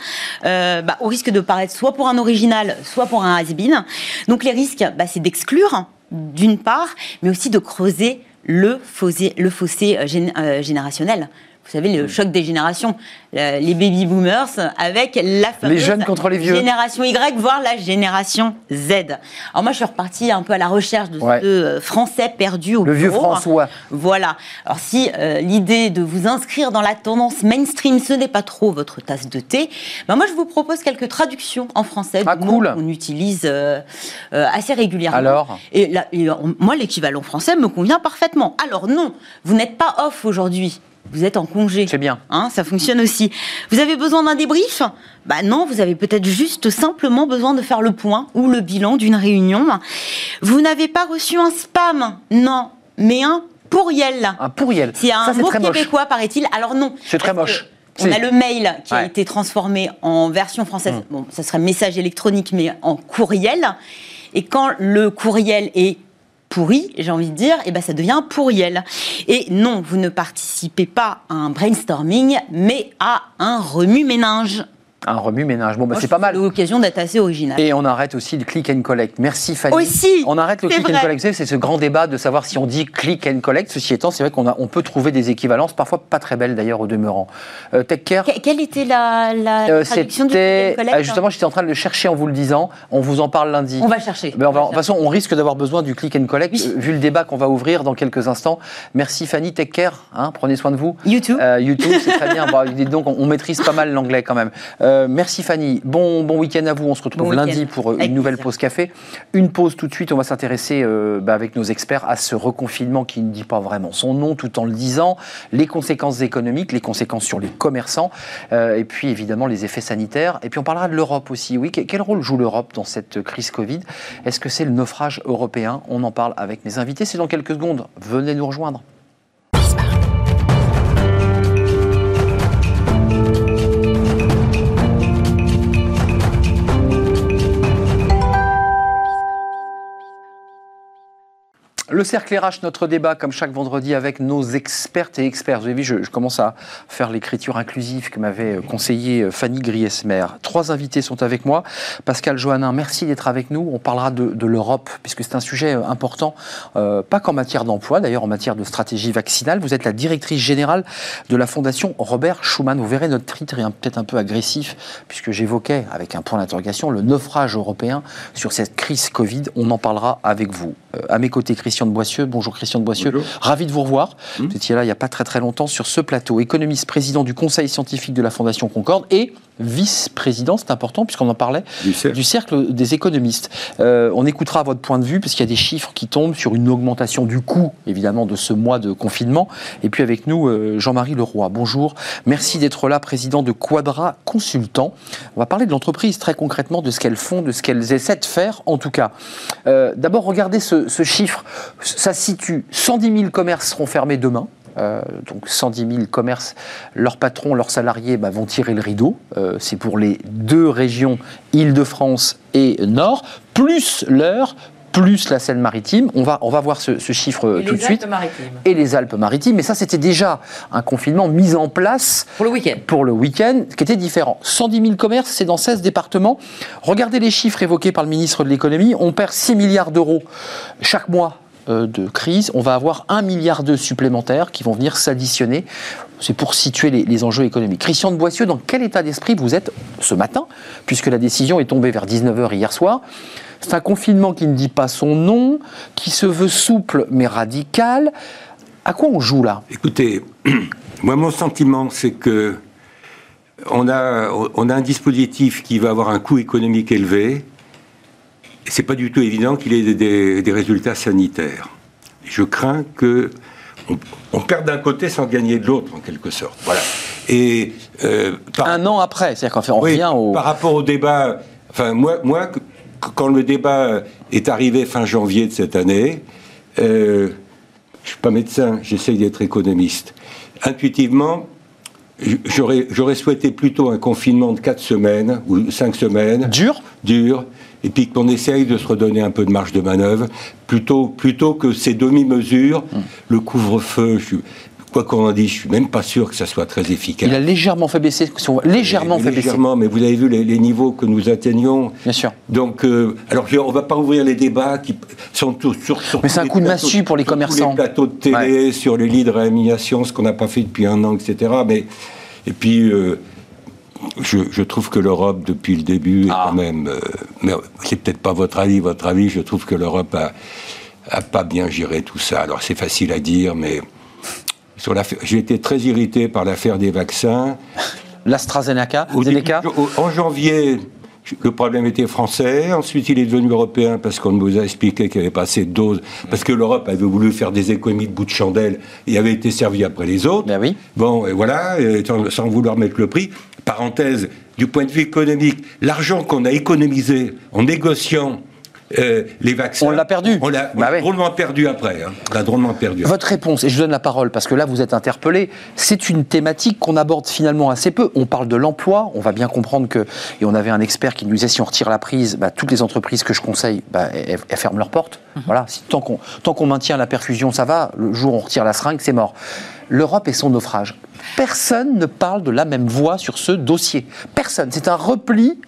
euh, bah, au risque de paraître soit pour un original, soit pour un has-been. Donc les risques, bah, c'est d'exclure, d'une part, mais aussi de creuser le fossé, le fossé euh, euh, générationnel. Vous savez, le choc des générations, Le- les baby boomers avec la fameuse jeunes contre les vieux. génération Y, voire la génération Z. Alors moi, je suis repartie un peu à la recherche de Ouais. ce euh, Français perdu au Le vieux bureau. François. Voilà. Alors si euh, l'idée de vous inscrire dans la tendance mainstream, ce n'est pas trop votre tasse de thé, ben moi je vous propose quelques traductions en français Ah, cool. qu'on utilise euh, euh, assez régulièrement. Alors Et, là, et, moi, l'équivalent français me convient parfaitement. Alors non, vous n'êtes pas off aujourd'hui. Vous êtes en congé. C'est bien. Hein, ça fonctionne aussi. Vous avez besoin d'un débrief? Bah non, vous avez peut-être juste simplement besoin de faire le point ou le bilan d'une réunion. Vous n'avez pas reçu un spam Non, mais un pourriel. Un pourriel. C'est un Ça, mot québécois, paraît-il. Alors non. C'est très moche. On a le mail qui a été transformé en version française. Bon, ça serait message électronique, mais en courriel. Et quand le courriel est pourri, j'ai envie de dire, et ben ça devient pourriel. Et non, vous ne participez pas à un brainstorming, mais à un remue-ménage. Un remue-ménage. Bon, bah, c'est pas mal. L'occasion d'être assez original. Et on arrête aussi le click and collect. Merci Fanny. Aussi, On arrête le click and collect. C'est ce grand débat de savoir si on dit click and collect. Ceci étant, c'est vrai qu'on on peut trouver des équivalences, parfois pas très belles d'ailleurs au demeurant. Euh, TechCare, Que- Quelle était la, la euh, traduction du click and collect euh, justement, j'étais en train de le chercher en vous le disant. On vous en parle lundi. On va chercher. Mais on va- On de toute façon, on risque d'avoir besoin du click and collect, Oui. euh, vu le débat qu'on va ouvrir dans quelques instants. Merci Fanny, take care, hein, prenez soin de vous. YouTube. Euh, YouTube, c'est très bien. Bon, donc, on, on maîtrise pas mal l'anglais quand même. Euh, merci Fanny. Bon, bon week-end à vous. On se retrouve Bon lundi pour euh, Avec une nouvelle plaisir. pause café. Une pause tout de suite. On va s'intéresser euh, bah, avec nos experts à ce reconfinement qui ne dit pas vraiment son nom tout en le disant, les conséquences économiques, les conséquences sur les commerçants, euh, et puis évidemment les effets sanitaires. Et puis on parlera de l'Europe aussi. Oui, que- quel rôle joue l'Europe dans cette crise Covid? Est-ce que c'est le naufrage européen? On en parle avec mes invités. C'est dans quelques secondes. Venez nous rejoindre. Le cercle RH, notre débat, comme chaque vendredi, avec nos expertes et experts. Vous avez vu, je, commence à faire l'écriture inclusive que m'avait conseillé euh, Fanny Griesmer. Trois invités sont avec moi. Pascal Johannin, merci d'être avec nous. On parlera de, l'Europe, puisque c'est un sujet euh, important, euh, pas qu'en matière d'emploi, d'ailleurs en matière de stratégie vaccinale. Vous êtes la directrice générale de la Fondation Robert Schuman. Vous verrez, notre titre est peut-être un peu agressif, puisque j'évoquais, avec un point d'interrogation, le naufrage européen sur cette crise Covid. On en parlera avec vous. Euh, à mes côtés, Christian de Boissieu. Bonjour Christian de Boissieu. Bonjour. Ravi de vous revoir. Mmh. Vous étiez là il n'y a pas très très longtemps sur ce plateau. Économiste, président du conseil scientifique de la Fondation Concorde et vice-président, c'est important puisqu'on en parlait, Du cercle. du cercle des économistes. Euh, on écoutera votre point de vue puisqu'il y a des chiffres qui tombent sur une augmentation du coût, évidemment, de ce mois de confinement. Et puis avec nous, euh, Jean-Marie Leroy. Bonjour. Merci d'être là, président de Quadra Consultant. On va parler de l'entreprise très concrètement, de ce qu'elles font, de ce qu'elles essaient de faire en tout cas. Euh, D'abord, regardez ce, ce chiffre. Ça se situe 110 000 commerces seront fermés demain. Euh, donc 110 000 commerces, leurs patrons, leurs salariés bah, vont tirer le rideau. Euh, c'est pour les deux régions, Île-de-France et Nord, plus l'heure, plus la Seine-Maritime. On va, on va voir ce, ce chiffre Et tout de suite. Alpes-Maritimes. Et les Alpes-Maritimes. Mais ça, c'était déjà un confinement mis en place Pour le week-end. pour le week-end, qui était différent. 110 000 commerces, c'est dans 16 départements. Regardez les chiffres évoqués par le ministre de l'économie. On perd 6 milliards d'euros chaque mois de crise. On va avoir 1 milliard d'euros supplémentaires qui vont venir s'additionner. C'est pour situer les, enjeux économiques. Christian de Boissieu, dans quel état d'esprit vous êtes ce matin, puisque la décision est tombée vers 19h hier soir? C'est un confinement qui ne dit pas son nom, qui se veut souple mais radical. À quoi on joue là? Écoutez, moi mon sentiment c'est que on a, on a un dispositif qui va avoir un coût économique élevé. C'est pas du tout évident qu'il ait des, résultats sanitaires. Je crains que on, on perde d'un côté sans gagner de l'autre en quelque sorte. Voilà. Et euh, par- Un an après, c'est-à-dire qu'en fait, on oui, revient au. Par rapport au débat, enfin, moi, quand le débat est arrivé fin janvier de cette année, euh, je suis pas médecin, j'essaye d'être économiste. Intuitivement, j'aurais souhaité plutôt un confinement de 4 semaines ou 5 semaines. Dur? Dur. Et puis qu'on essaye de se redonner un peu de marge de manœuvre, plutôt, plutôt que ces demi-mesures, Hmm. le couvre-feu, je suis- quoi qu'on en dise, je suis même pas sûr que ça soit très efficace. Il a légèrement fait baisser, légèrement fait baisser. Légèrement, mais vous avez vu les, les niveaux que nous atteignons. Bien sûr. Donc, euh, alors on va pas ouvrir les débats qui sont tous sur. sur Mais c'est un coup de plateaux- massue pour les sur commerçants. les plateaux de télé, sur les lits de réanimation, ce qu'on n'a pas fait depuis un an, etc. Mais et puis. euh, je, je trouve que l'Europe, depuis le début, est Ah. quand même. euh, mais c'est peut-être pas votre avis, votre avis. Je trouve que l'Europe a, a pas bien géré tout ça. Alors c'est facile à dire, mais j'ai été très irrité par l'affaire des vaccins. L'AstraZeneca, en janvier, le problème était français. Ensuite, il est devenu européen parce qu'on nous a expliqué qu'il n'y avait pas assez de doses. Parce que l'Europe avait voulu faire des économies de bout de chandelle et avait été servie après les autres. Ben oui. Bon, et voilà, et sans, sans vouloir mettre le prix. Parenthèse, du point de vue économique, l'argent qu'on a économisé en négociant euh, les vaccins. On l'a perdu. On l'a Bah ouais. drôlement perdu après. hein. On l'a drôlement perdu. Votre réponse, et je vous donne la parole parce que là vous êtes interpellé, c'est une thématique qu'on aborde finalement assez peu. On parle de l'emploi, on va bien comprendre que, et on avait un expert qui nous disait si on retire la prise, bah, toutes les entreprises que je conseille, bah, elles, elles ferment leurs portes. Voilà, si, tant qu'on tant qu'on maintient la perfusion, ça va. Le jour où on retire la seringue, c'est mort. L'Europe et son naufrage. Personne ne parle de la même voix sur ce dossier. Personne. C'est un repli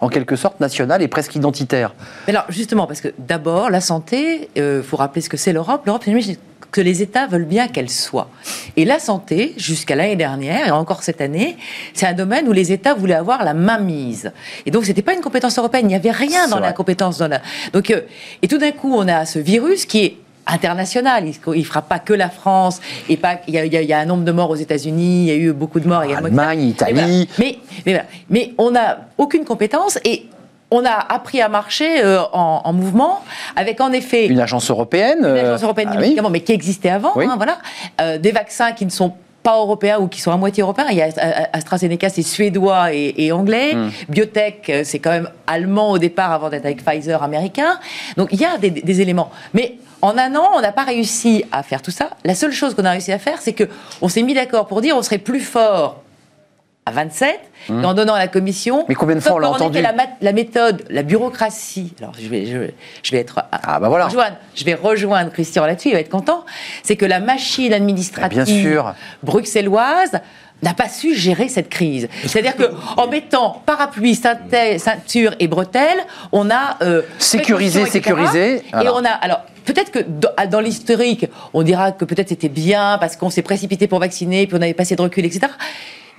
en quelque sorte national et presque identitaire. Mais alors, justement, parce que d'abord, la santé, il faut rappeler ce que c'est l'Europe. L'Europe, c'est que les États veulent bien qu'elle soit. Et la santé, jusqu'à l'année dernière, et encore cette année, c'est un domaine où les États voulaient avoir la main mise. Et donc, c'était pas une compétence européenne. Il n'y avait rien dans la compétence. Dans la... Donc, euh, et tout d'un coup, on a ce virus qui est international. Il ne fera pas que la France. Et pas, il, y a, il y un nombre de morts aux États-Unis. Il y a eu beaucoup de morts également. Allemagne, Mais voilà. Italie. Mais, mais, voilà. Mais on n'a aucune compétence et on a appris à marcher euh, en, en mouvement avec en effet Une agence européenne. l'Agence euh, européenne ah du oui. mais qui existait avant, Oui. hein, voilà. Euh, des vaccins qui ne sont pas européens ou qui sont à moitié européens. Il y a AstraZeneca, c'est suédois et, et anglais. Hmm. Biotech, c'est quand même allemand au départ avant d'être avec Pfizer américain. Donc il y a des, des éléments. Mais en un an, on n'a pas réussi à faire tout ça. La seule chose qu'on a réussi à faire, c'est que on s'est mis d'accord pour dire on serait plus fort à 27 et en donnant à la commission. Mais combien de fois on l'a entendu la, méthode, la bureaucratie. Alors je vais, je, je vais être Ah, bah voilà. rejoindre, je vais rejoindre Christian là-dessus, il va être content. C'est que la machine administrative Bah, bien sûr. bruxelloise n'a pas su gérer cette crise. C'est-à-dire que en mettant parapluie, ceinture et bretelles, on a euh, Sécurisé, sécurisé, Et on a alors peut-être que dans, dans l'historique, on dira que peut-être c'était bien parce qu'on s'est précipité pour vacciner, puis on avait passé de recul, etc.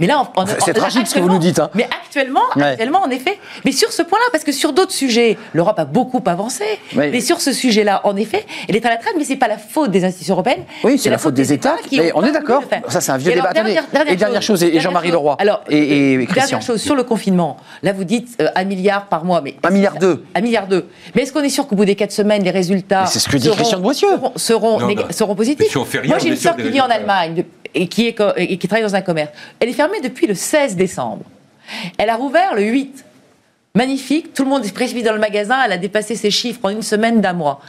Mais là, C'est tragique ce que vous nous dites, hein. Mais actuellement, Ouais. actuellement, en effet. Mais sur ce point-là, parce que sur d'autres sujets, l'Europe a beaucoup avancé. Oui. Mais sur ce sujet-là, en effet, elle est à la traîne. Mais c'est pas la faute des institutions européennes. Oui, c'est la faute des États, qui ont on est d'accord. Ça, c'est un vieux Et alors, débat. Attendez. dernière- Et dernière chose, et Jean-Marie. Leroy. Alors, Et- et euh, Christian. Dernière chose sur le confinement. Là, vous dites euh, un milliard par mois, mais Un milliard deux. Un milliard deux. Mais est-ce qu'on est sûr qu'au bout des quatre semaines, les résultats Dit seront- Christian de Boissieu. seront, seront, Non, néga- non. seront positifs Mais si on fait rien, Moi, j'ai est une sœur qui vit en. Allemagne et qui, est, et qui travaille dans un commerce. Elle est fermée depuis le 16 décembre. Elle a rouvert le 8. magnifique, tout le monde se précipite dans le magasin, elle a dépassé ses chiffres en une semaine d'un mois.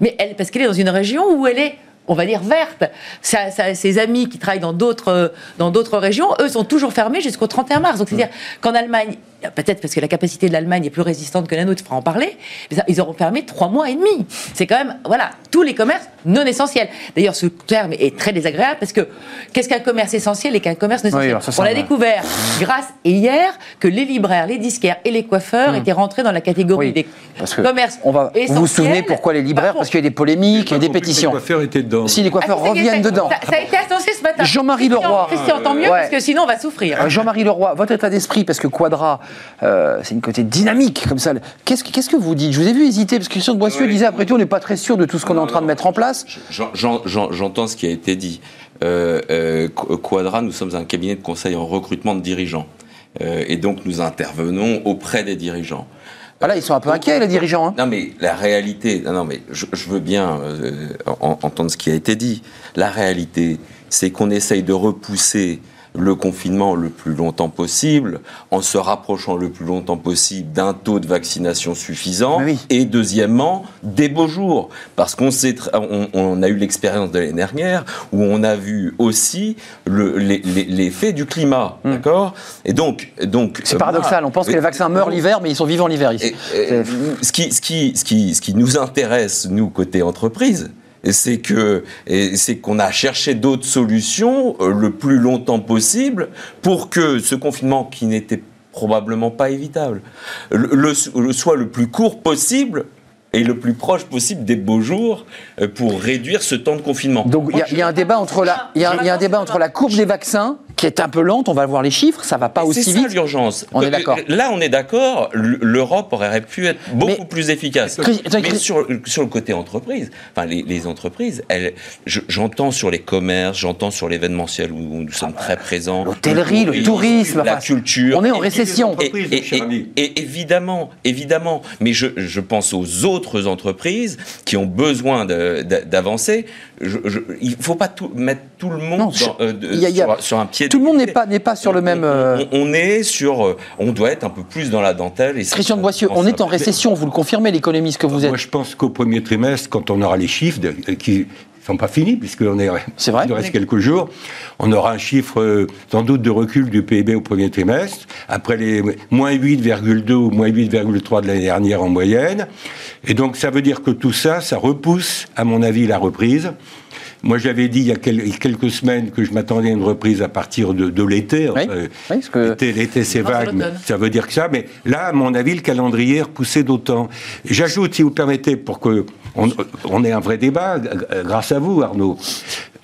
Mais elle, parce qu'elle est dans une région où elle est on va dire verte. Ça, ça, ses amis qui travaillent dans d'autres dans d'autres régions, eux sont toujours fermés jusqu'au 31 mars. Donc c'est-à-dire qu'en Allemagne, peut-être parce que la capacité de l'Allemagne est plus résistante que la nôtre, il faudra en parler, mais ça, ils auront fermé trois mois et demi. C'est quand même, voilà, tous les commerces non essentiels. D'ailleurs, ce terme est très désagréable parce que qu'est-ce qu'un commerce essentiel et qu'un commerce non essentiel alors ça, ça On a va. découvert grâce et hier que les libraires, les disquaires et les coiffeurs étaient rentrés dans la catégorie Oui, des parce que commerces on va, vous vous souvenez essentiels. pourquoi les libraires? Par Parce qu'il y a des polémiques, il y a des pétitions. Les coiffeurs étaient dedans. Si les Ah, coiffeurs est, reviennent ça- dedans. Ça, ça a été annoncé ce matin. Jean-Marie Leroy. Christian, tant mieux, Ouais. parce que sinon on va souffrir. Euh, Jean-Marie Leroy, votre état d'esprit, parce que Quadra, euh, c'est une côté dynamique comme ça. Qu'est-ce que, qu'est-ce que vous dites? Je vous ai vu hésiter, parce que Christian de Boissieu disait après tout, on n'est pas très sûr de tout ce qu'on est en train de mettre en place. J'en- j'en- j'en- J'entends ce qui a été dit. Euh, euh, Qu- Quadra, nous sommes un cabinet de conseil en recrutement de dirigeants. Et donc, nous intervenons auprès des dirigeants. Voilà, ils sont un peu inquiets, les dirigeants. hein. Non, mais la réalité, non, non mais je, je veux bien euh, en- entendre ce qui a été dit. La réalité, c'est qu'on essaye de repousser le confinement le plus longtemps possible, en se rapprochant le plus longtemps possible d'un taux de vaccination suffisant, oui. et deuxièmement, des beaux jours. Parce qu'on on, on a eu l'expérience de l'année dernière, où on a vu aussi le- les- les- l'effet du climat, d'accord? Et donc, donc Hmm. C'est paradoxal, moi- on pense que les vaccins meurent l'hiver, mais ils sont vivants l'hiver ici. et- et, ce, qui, ce, qui, ce, qui, ce qui nous intéresse, nous, côté entreprise, c'est que c'est qu'on a cherché d'autres solutions euh, le plus longtemps possible pour que ce confinement qui n'était probablement pas évitable le, le- le soit le plus court possible et le plus proche possible des beaux jours euh, pour réduire ce temps de confinement. Donc il y a- il y, a un débat entre la, il y y a un débat entre la courbe des vaccins qui est un peu lente. On va voir les chiffres, ça va pas C'est aussi ça vite. l'urgence. On est d'accord. Là, on est d'accord. L'Europe aurait pu être beaucoup Mais- plus efficace. Mais sur, sur le côté entreprise, enfin les, les entreprises, j'entends sur les commerces, j'entends sur l'événementiel où nous sommes très présents. L'hôtellerie, le tourisme, la culture. on est en Et- récession. Et, et- et- évidemment, évidemment, mais je, je pense aux autres entreprises qui ont besoin d'avancer. Il ne faut pas tout, mettre tout le monde Non, dans- je- euh, de- il y a- il y a- sur, sur un pied. Tout le monde n'est pas, n'est pas sur le même. On- euh, On, on est sur, euh, on doit être un peu plus dans la dentelle. Et Christian de Boissieu, on est en récession, vous le confirmez, l'économiste que vous êtes. Moi, je pense qu'au premier trimestre, quand on aura les chiffres, de- euh, qui sont pas finis, puisqu'on est, C'est vrai. il nous reste quelques jours, on aura un chiffre sans doute de recul du PIB au premier trimestre, après les moins 8,2 ou moins 8,3 de l'année dernière en moyenne. Et donc, ça veut dire que tout ça, ça repousse, à mon avis, la reprise. Moi, j'avais dit il y a quel- quelques semaines que je m'attendais à une reprise à partir de, de l'été. Oui. Enfin, Oui, parce que- l'été, c'est vague, mais ça veut dire que ça. Mais là, à mon avis, le calendrier est repoussé d'autant. J'ajoute, si vous permettez, pour que on, on ait un vrai débat, g- grâce à vous, Arnaud,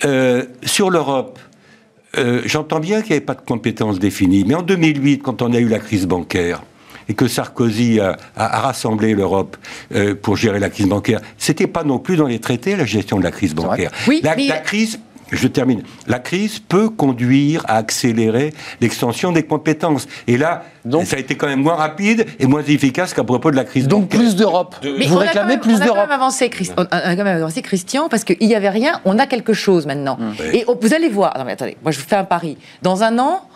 Euh, sur l'Europe. euh, J'entends bien qu'il n'y avait pas de compétences définies, mais en 2008, quand on a eu la crise bancaire, et que Sarkozy a, a- a rassemblé l'Europe euh, pour gérer la crise bancaire, c'était pas non plus dans les traités la gestion de la crise bancaire. Oui, la, mais- la crise, je termine, la crise peut conduire à accélérer l'extension des compétences. Et là, Donc- ça a été quand même moins rapide et moins efficace qu'à propos de la crise Donc bancaire. plus d'Europe. Mais Vous réclamez même- plus on a quand d'Europe. même avancé, Christ- on a quand même avancé, Christian, parce qu'il n'y avait rien, on a quelque chose maintenant. Hum. Et on- vous allez voir, non mais attendez, moi je vous fais un pari. Dans un an,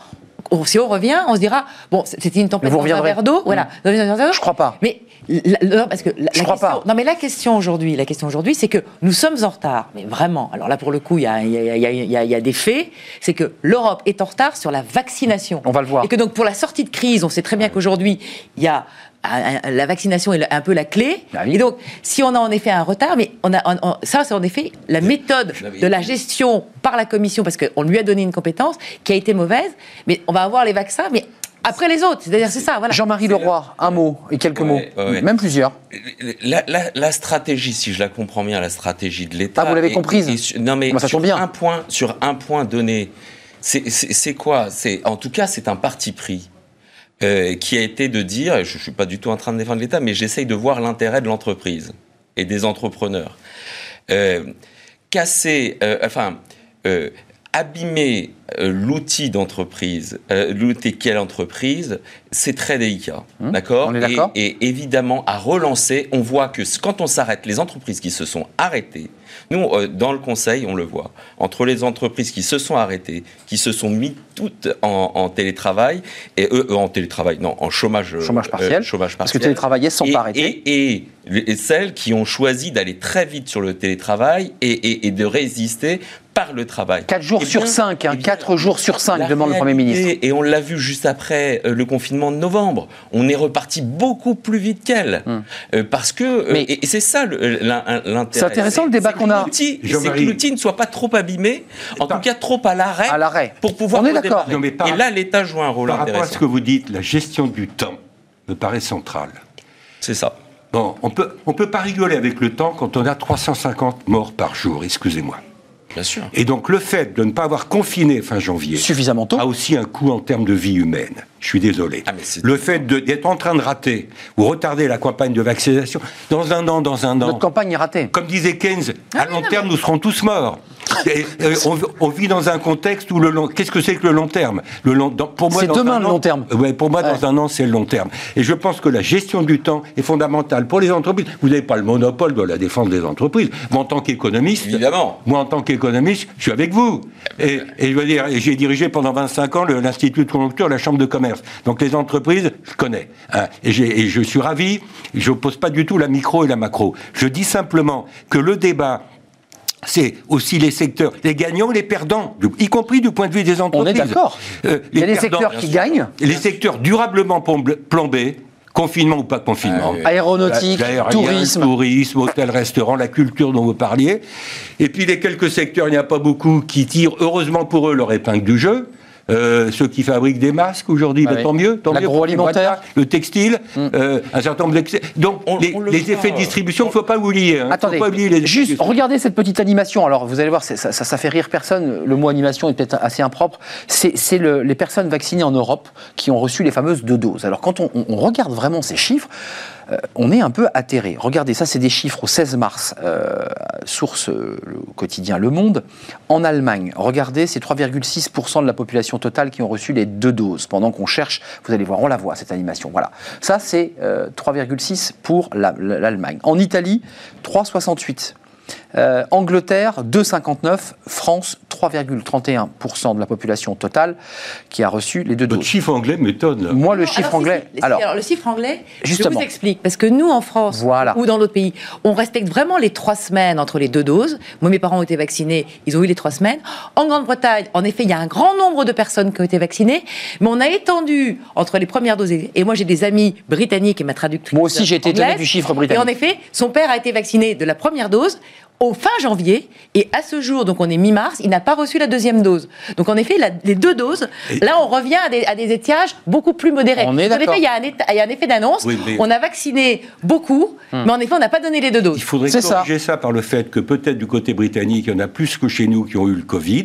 si on revient, on se dira, bon, c'était une tempête Vous dans un verre d'eau, voilà. D'eau. Je crois pas. Mais la- non, parce que la, Je la crois question, pas. non mais la question aujourd'hui, la question aujourd'hui, c'est que nous sommes en retard, mais vraiment. Alors là, pour le coup, il y a, y y y des faits, c'est que l'Europe est en retard sur la vaccination. On va le voir. Et que donc pour la sortie de crise, on sait très bien qu'aujourd'hui, il y a la vaccination est un peu la clé. Ah oui. Et donc, si on a en effet un retard, mais on a, on- on- ça, c'est en effet la méthode de la gestion par la Commission, parce qu'on lui a donné une compétence qui a été mauvaise. Mais on va avoir les vaccins, mais après les autres. C'est-à-dire, c'est ça. Voilà. Jean-Marie Leroy, un mot et quelques Ouais, mots, ouais, ouais. même plusieurs. La, la- la stratégie, si je la comprends bien, la stratégie de l'État. Ah, vous l'avez comprise Non, mais Moi, ça sur tombe bien. un point, sur un point donné, c'est- quoi? C'est en tout cas, c'est un parti pris. Euh, qui a été de dire, et je ne suis pas du tout en train de défendre l'État, mais j'essaye de voir l'intérêt de l'entreprise et des entrepreneurs. Euh, casser, euh, enfin, abîmer l'outil d'entreprise, l'outil quelle entreprise, c'est très délicat, Hum, d'accord et, évidemment, à relancer, on voit que quand on s'arrête, les entreprises qui se sont arrêtées, nous, euh, dans le conseil, on le voit, entre les entreprises qui se sont arrêtées, qui se sont mis toutes en, en télétravail, et eux, eux, en télétravail, non, en chômage, euh, Chômage partiel, Parce que télétravailler sans arrêter. et, et, et celles qui ont choisi d'aller très vite sur le télétravail et de résister par le travail. 4 jours Eh sur bien- 5, eh bien, 4 jours sur 5, la demande le Premier ministre. Et on l'a vu juste après euh, le confinement de novembre. On est reparti beaucoup plus vite qu'elle. Hum. Euh, parce que. euh, Mais- et, et c'est ça l'intérêt. C'est intéressant, le débat qu'on a. l'outil- C'est que l'outil ne soit pas trop abîmé, en Pas- tout cas trop à l'arrêt. À l'arrêt. Pour pouvoir On est d'accord. Non, mais par- Et là, l'État joue un rôle Par rapport à ce que vous dites, la gestion du temps me paraît centrale. C'est ça. Bon, on peut, on peut pas rigoler avec le temps quand on a 350 morts par jour, excusez-moi. Bien sûr. Et donc le fait de ne pas avoir confiné fin janvier Suffisamment tôt. a aussi un coût en termes de vie humaine. Je suis désolé. Ah, le fait d'être en train de rater ou retarder la campagne de vaccination dans un an, dans un an, Notre campagne est ratée. comme disait Keynes, à long terme, nous serons tous morts. Et, euh, on, on vit dans un contexte où le long. Qu'est-ce que c'est que le long terme? Le long. dans- pour moi, C'est demain, le an- long terme. Ouais, pour moi, Ouais. dans un an, c'est le long terme. Et je pense que la gestion du temps est fondamentale pour les entreprises. Vous n'avez pas le monopole de la défense des entreprises. Moi, en tant qu'économiste, Évidemment. moi, en tant qu'économiste, je suis avec vous. Et, et je veux dire, j'ai dirigé pendant 25 ans l'Institut de conjoncture, la Chambre de commerce. Donc les entreprises, je connais. hein. et, je suis ravi. Je n'oppose pas du tout la micro et la macro. Je dis simplement que le débat. C'est aussi les secteurs, les gagnants et les perdants, y compris du point de vue des On entreprises. est d'accord. Euh, Il y a les des secteurs qui gagnent. Les secteurs durablement plomb- plombés, confinement ou pas confinement. Ah, Aéronautique, tourisme. tourisme, hôtel, restaurant, la culture dont vous parliez. Et puis les quelques secteurs, il n'y a pas beaucoup qui tirent, heureusement pour eux, leur épingle du jeu. Euh, ceux qui fabriquent des masques aujourd'hui, Ah ben, oui. tant mieux. Tant mieux pour les L'agroalimentaire. Le textile, euh, un certain nombre d'excès. Donc, On- les, on le les voit. effets de distribution, il ne faut pas oublier. Hein, Attendez, faut pas oublier les juste effets- regardez cette petite animation. Alors vous allez voir, ça, ça, ça fait rire personne. Le mot animation est peut-être assez impropre. C'est c'est le- les personnes vaccinées en Europe qui ont reçu les fameuses deux doses. Alors quand on, regarde vraiment ces chiffres, euh, on est un peu atterré. Regardez, ça c'est des chiffres au 16 mars, euh, source euh, quotidien Le Monde. En Allemagne, regardez, c'est 3,6% de la population totale qui ont reçu les deux doses. Pendant qu'on cherche, vous allez voir, on la voit cette animation. Voilà, ça c'est euh, 3,6% pour la- l'Allemagne. En Italie, 3,68. Euh, Angleterre, 2,59. France, 3,31% de la population totale qui a reçu les deux Votre doses. chiffre anglais m'étonne. Moi, le Non, chiffre alors, anglais. si, si, Alors, alors, le chiffre anglais, je Justement. vous explique. Parce que nous, en France, Voilà. ou dans d'autres pays, on respecte vraiment les trois semaines entre les deux doses. Moi, mes parents ont été vaccinés, ils ont eu les trois semaines. En Grande-Bretagne, en effet, il y a un grand nombre de personnes qui ont été vaccinées, mais on a étendu entre les premières doses. Et et moi, j'ai des amis britanniques et ma traductrice. Moi aussi, j'ai été étonné anglaise. du chiffre Et britannique. en effet, son père a été vacciné de la première dose au fin janvier, et à ce jour, donc on est mi-mars, il n'a pas reçu la deuxième dose. Donc en effet, la- les deux doses, Et- là on revient à des, à des étiages beaucoup plus modérés. On est en effet, il y, a un éta- il y a un effet d'annonce, Oui, mais- on a vacciné beaucoup, mais en effet, on n'a pas donné les deux doses. Il faudrait ça. corriger ça. par le fait que peut-être du côté britannique, il y en a plus que chez nous qui ont eu le Covid.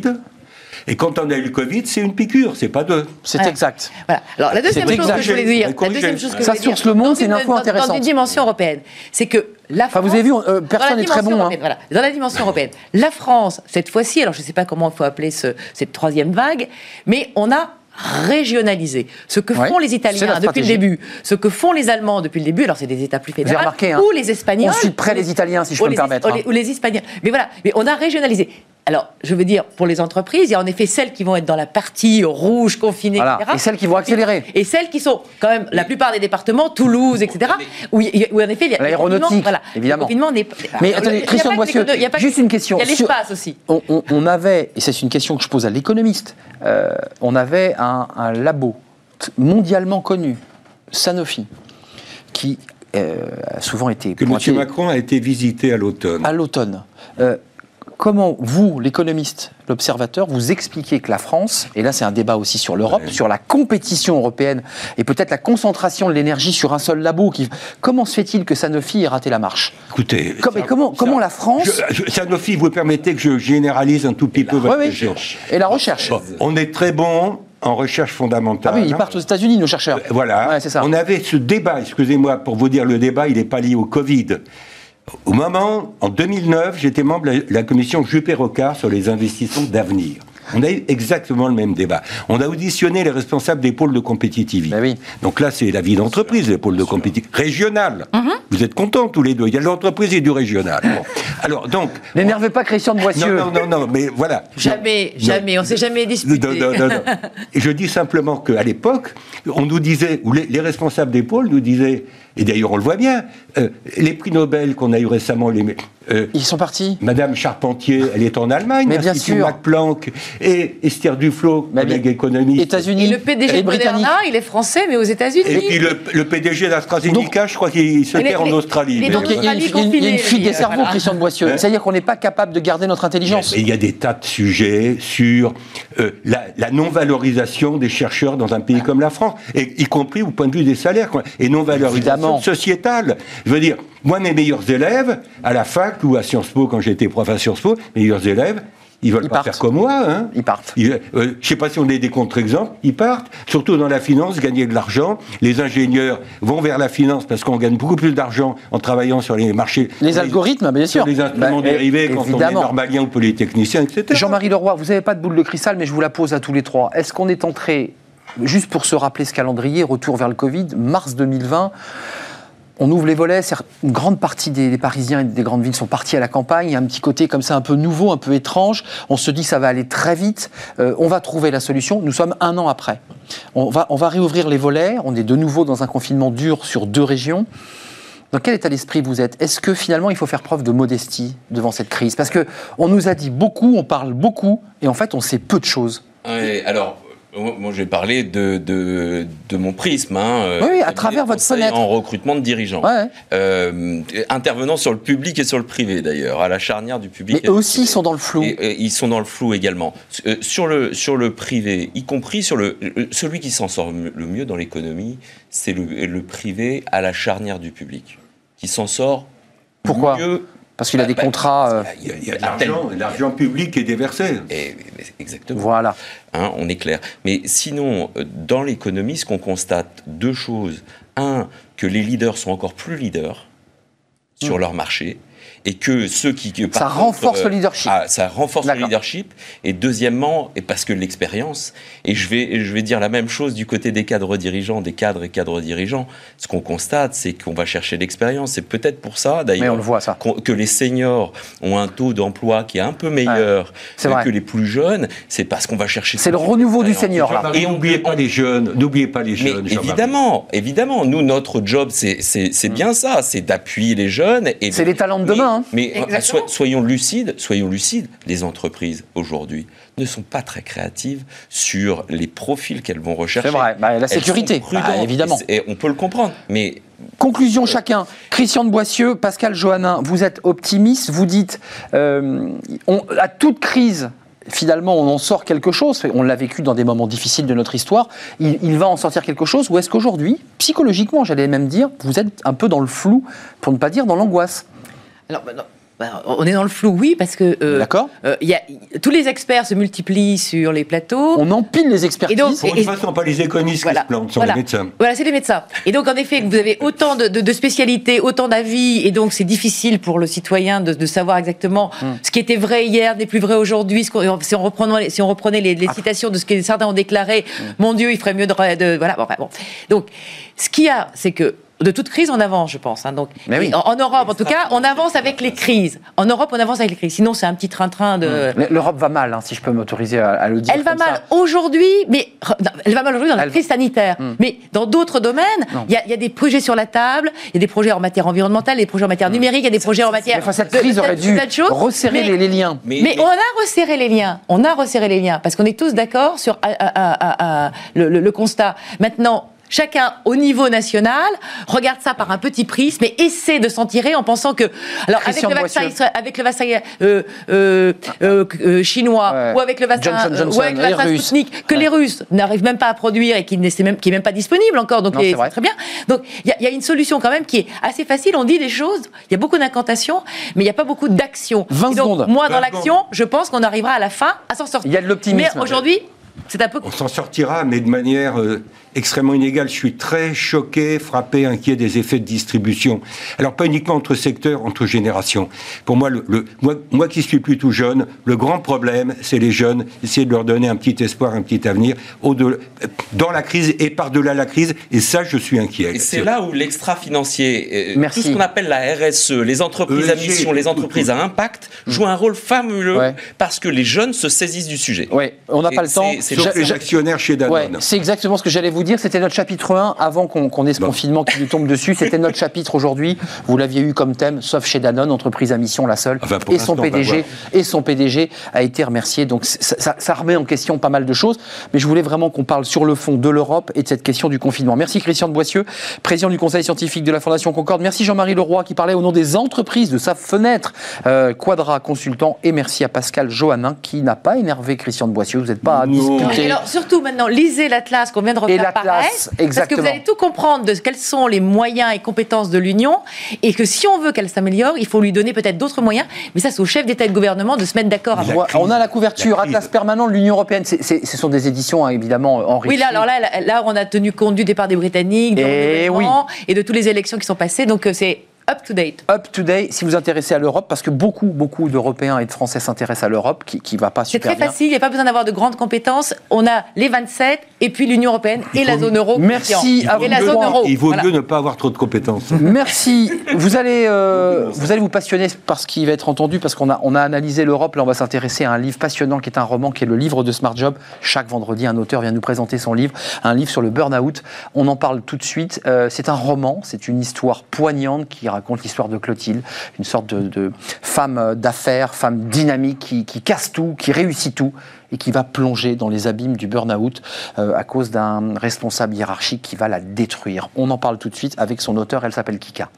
Et quand on a eu le Covid, c'est une piqûre, c'est pas deux. c'est Ouais. exact. Voilà. Alors la deuxième chose que je voulais dire, la deuxième chose que Ça, source dire, Le Monde, c'est une info dans- intéressante. Dans une dimension européenne, c'est que la Enfin, vous France- avez vu, euh, personne n'est très bon, hein. voilà. Dans la dimension européenne, la France, cette fois-ci, alors je ne sais pas comment il faut appeler ce- cette troisième vague, mais on a régionalisé. Ce que Ouais, font les Italiens depuis le début, ce que font les Allemands depuis le début, alors c'est des États plus fédéraux, remarqué, hein, ou les Espagnols. on suit près ou les Italiens, si je peux me permettre, Ou hein. les, ou les Espagnols. Mais voilà, mais on a régionalisé. Alors, je veux dire, pour les entreprises, il y a en effet celles qui vont être dans la partie rouge, confinée, Voilà. etc. Et celles qui vont accélérer. Et celles qui sont, quand même, la plupart des départements, Toulouse, etc., où, où en effet, il y a le L'aéronautique, confinement, voilà, évidemment. Le confinement n'est Mais Alors, attendez, Christian pas Boissieu, pas juste une question. Il y a l'espace aussi. On, on- on avait, et c'est une question que je pose à l'économiste, euh, on avait un, un labo mondialement connu, Sanofi, qui euh, a souvent été Que pointé M. Macron a été visité à l'automne. à l'automne. Euh, comment vous, l'économiste, l'observateur, vous expliquez que la France, et là c'est un débat aussi sur l'Europe, sur la compétition européenne et peut-être la concentration de l'énergie sur un seul labo, qui... comment se fait-il que Sanofi ait raté la marche? Écoutez. Et comment- comment la France- Je- je- Sanofi, vous permettez que je généralise un tout petit peu votre Oui, oui. question. Et la recherche Bon, on est très bon en recherche Ah fondamentale. oui, ils partent aux États-Unis, nos chercheurs. Voilà. Ouais, c'est ça. On avait ce débat, excusez-moi pour vous dire, le débat, il n'est pas lié au Covid. Au moment, en 2009, j'étais membre de la, commission Juppé-Rocard sur les investissements d'avenir. On a eu exactement le même débat. On a auditionné les responsables des pôles de compétitivité. Ben oui. Donc là, c'est la vie d'entreprise, les pôles de compétitivité. Régional. Mhm. Vous êtes contents tous les deux. Il y a de l'entreprise et du régional. Bon. Alors, donc. N'énervez pas Christian de Non, Boissieu. non, non, non, mais voilà. Jamais, Non. jamais, on s'est jamais disputé. Non, non, non, je dis simplement qu'à l'époque, on nous disait, ou les, les responsables des pôles nous disaient, et d'ailleurs on le voit bien, euh, les prix Nobel qu'on a eu récemment, les, euh, Ils sont partis. Madame Charpentier, elle est en Allemagne, Mais bien sûr. Max Planck, et Esther Duflo, collègue économiste. États-Unis. Et le PDG et de britannique. Moderna, il est français, mais aux États-Unis. Et puis le, le PDG d'AstraZeneca, je crois qu'il se perd en Australie. Mais Donc il y a- il y a une- Australie il y a une confinée, fuite des cerveaux, voilà. Christian de Boissieu. Hein C'est-à-dire qu'on n'est pas capable de garder notre intelligence. Mais il y a des tas de sujets sur euh, la, la non-valorisation des chercheurs dans un pays comme la France, et, y compris au point de vue des salaires, quoi. et non-valorisation sociétale. Je veux dire, moi, mes meilleurs élèves, à la fac ou à Sciences Po, quand j'étais prof à Sciences Po, mes meilleurs élèves, ils veulent Ils pas partent. faire comme moi. Hein. Ils partent. Ils, euh, je ne sais pas si on est des contre-exemples, ils partent, surtout dans la finance, gagner de l'argent. Les ingénieurs vont vers la finance parce qu'on gagne beaucoup plus d'argent en travaillant sur les marchés. Les algorithmes, bien sûr. Sur les instruments Bah, dérivés, quand on est évidemment. normalien ou polytechnicien, etc. Jean-Marie Leroy, vous n'avez pas de boule de cristal, mais je vous la pose à tous les trois. Est-ce qu'on est entré, juste pour se rappeler ce calendrier, retour vers le Covid, mars 2020 on ouvre les volets, une grande partie des, Parisiens et des grandes villes sont partis à la campagne, il y a un petit côté comme ça un peu nouveau, un peu étrange, on se dit ça va aller très vite, Euh, on va trouver la solution, nous sommes un an après. On va, on va réouvrir les volets, on est de nouveau dans un confinement dur sur deux régions. Dans quel état d'esprit vous êtes? Est-ce que finalement il faut faire preuve de modestie devant cette crise? Parce que on nous a dit beaucoup, on parle beaucoup, et en fait on sait peu de choses. Alors, moi, je vais parler de, de, de mon prisme. Hein, euh, Oui, à travers votre fenêtre. En recrutement de dirigeants. Ouais. Euh, intervenant sur le public et sur le privé, d'ailleurs, à la charnière du public. Mais et eux aussi privé. sont dans le flou. Et, euh, ils sont dans le flou également. Sur, le, sur le privé, y compris sur le. Celui qui s'en sort le le mieux dans l'économie, c'est le, le privé à la charnière du public. Qui s'en sort Pourquoi? mieux. Parce qu'il a Bah, des bah, contrats. euh, Il y a, il y a de À tel- l'argent, l'argent public est déversé. Et- exactement. Voilà. Hein, on est clair. Mais sinon, euh, dans l'économie, ce qu'on constate, deux choses. Un, que les leaders sont encore plus leaders sur leur marché. Et que ceux qui... que, par Ça contre, renforce le leadership. ah, ça renforce le leadership. Et deuxièmement, et parce que l'expérience, et je vais, je vais dire la même chose du côté des cadres dirigeants, des cadres et cadres dirigeants, ce qu'on constate, c'est qu'on va chercher l'expérience. C'est peut-être pour ça, Mais d'ailleurs, on le voit ça. qu'on- que les seniors ont un taux d'emploi qui est un peu meilleur euh, que les plus jeunes. C'est parce qu'on va chercher... C'est le renouveau du senior là. Et n'oubliez pas les jeunes, n'oubliez pas les jeunes. Évidemment, évidemment, nous, notre job, c'est c'est- c'est bien ça, c'est d'appuyer les jeunes. Mm. C'est les talents de demain, hein. Mais, euh, Exactement. so- soyons lucides, soyons lucides. Les entreprises, aujourd'hui, ne sont pas très créatives sur les profils qu'elles vont rechercher. C'est vrai. Bah, la sécurité, bah, évidemment. Et, on peut le comprendre. Mais Conclusion chacun. Christian de Boissieu, Pascal Johannin, vous êtes optimiste, vous dites euh, on- à toute crise. Finalement, on en sort quelque chose. On l'a vécu dans des moments difficiles de notre histoire. Il, il va en sortir quelque chose. Ou est-ce qu'aujourd'hui, psychologiquement, j'allais même dire, vous êtes un peu dans le flou, pour ne pas dire dans l'angoisse Alors, bah, non, bah, on est dans le flou, oui, parce que euh, D'accord euh, il y a, tous les experts se multiplient sur les plateaux. On empile les expertises. Et donc- Pour et- une fois, ce ne sont pas les économistes qui se plantent, ce sont voilà. les médecins. Voilà, c'est les médecins. Et donc, en effet, vous avez autant de, de- de spécialités, autant d'avis, et donc c'est difficile pour le citoyen de, de savoir exactement Hmm. ce qui était vrai hier n'est plus vrai aujourd'hui. Ce qu'on- Si on reprenait, les- si on reprenait les, les citations de ce que certains ont déclaré, Hmm. mon Dieu, il ferait mieux de, de- voilà. Bon, enfin, bon. Donc, ce qu'il y a, c'est que de toute crise, on avance, je pense. hein. Donc, Mais oui. en, en Europe, en tout cas, on avance avec les crises. En Europe, on avance avec les crises. Sinon, c'est un petit train-train de. Mais L'Europe va mal, hein, si je peux m'autoriser à, à le dire. Elle va mal aujourd'hui, mais non, elle va mal aujourd'hui dans la Elle- crise sanitaire. Mais dans d'autres domaines, il y, a- il y a des projets sur la table, il y a des projets en matière environnementale, des projets en matière numérique, il y a des projets en matière. Mais enfin, cette de crise aurait de dû resserrer Mais- les, les liens. mais, mais mais- on a resserré les liens. On a resserré les liens parce qu'on est tous d'accord sur le, le- le constat. Maintenant. Chacun au niveau national regarde ça par un petit prisme et essaie de s'en tirer en pensant que alors Christian avec le vaccin Boissieu. isra- avec le vaccin euh, euh, euh, euh, chinois Ouais. ou avec le vaccin Johnson euh, Johnson, ou avec le vaccin. Sputnik que Ouais. les Russes n'arrivent même pas à produire et qui n'est même qui est même pas disponible encore donc c'est vrai. très bien donc il y, a- il y a une solution quand même qui est assez facile on dit des choses il y a beaucoup d'incantations mais il n'y a pas beaucoup d'action 20 Et donc, secondes. moi dans 20 l'action je pense qu'on arrivera à la fin à s'en sortir Il y a de l'optimisme. mais aujourd'hui c'est un peu On s'en sortira, mais de manière. euh, extrêmement inégale. Je suis très choqué, frappé, inquiet des effets de distribution. Alors pas uniquement entre secteurs, entre générations. Pour moi, le, le- moi, moi qui suis plutôt jeune, le grand problème, c'est les jeunes. Essayer de leur donner un petit espoir, un petit avenir, au dans la crise et par-delà la crise. Et ça, je suis inquiet. Et c'est là où l'extra-financier, euh, Merci. tout ce qu'on appelle la RSE, les entreprises à ESG, mission, les entreprises à impact, jouent un rôle fabuleux Ouais. parce que les jeunes se saisissent du sujet. Oui, on n'a pas le temps. c'est actionnaires chez Danone. Ouais, c'est exactement ce que j'allais vous dire. C'était notre chapitre 1 avant qu'on ait ce Bon. confinement qui nous tombe dessus. C'était notre chapitre aujourd'hui. Vous l'aviez eu comme thème, sauf chez Danone, entreprise à mission, la seule. Enfin, et son va PDG et son PDG a été remercié. Donc ça, ça- ça remet en question pas mal de choses. Mais je voulais vraiment qu'on parle sur le fond de l'Europe et de cette question du confinement. Merci Christian de Boissieu, président du Conseil scientifique de la Fondation Concorde. Merci Jean-Marie Leroy qui parlait au nom des entreprises de sa fenêtre euh, Quadra Consultant. Et merci à Pascal Johannin qui n'a pas énervé Christian de Boissieu. Vous n'êtes pas à discuter. Alors, surtout maintenant, lisez l'Atlas qu'on vient de Et pareil, Parce que vous allez tout comprendre de quels sont les moyens et compétences de l'Union, et que si on veut qu'elle s'améliore, il faut lui donner peut-être d'autres moyens. Mais ça, c'est au chef d'État et de gouvernement de se mettre d'accord on a la couverture, La. Atlas permanent de l'Union européenne. Ce sont des éditions hein, évidemment enrichies. Oui, là, alors là, là, là, on a tenu compte du départ des Britanniques, du Eh renouvellement et de toutes les élections qui sont passées. Donc, euh, c'est up to date. Up to date, si vous vous intéressez à l'Europe, parce que beaucoup, beaucoup d'Européens et de Français s'intéressent à l'Europe, qui, qui va pas C'est super très bien. facile, il n'y a pas besoin d'avoir de grandes compétences. On a les 27 et puis l'Union européenne et la zone euro. Merci à Et vous la deux. zone euro. Il vaut Voilà. mieux ne pas avoir trop de compétences. Merci. Vous allez, euh, vous allez vous passionner par ce qui va être entendu, parce qu'on a, on a analysé l'Europe. Là, on va s'intéresser à un livre passionnant qui est un roman, qui est le livre de Smart Job. Chaque vendredi, un auteur vient nous présenter son livre, un livre sur le burn-out. On en parle tout de suite. Euh, c'est un roman, c'est une histoire poignante qui raconte l'histoire de Clotilde, une sorte de, femme d'affaires, femme dynamique qui, qui casse tout, qui réussit tout et qui va plonger dans les abîmes du burn-out euh, à cause d'un responsable hiérarchique qui va la détruire. On en parle tout de suite avec son auteur, elle s'appelle Kika.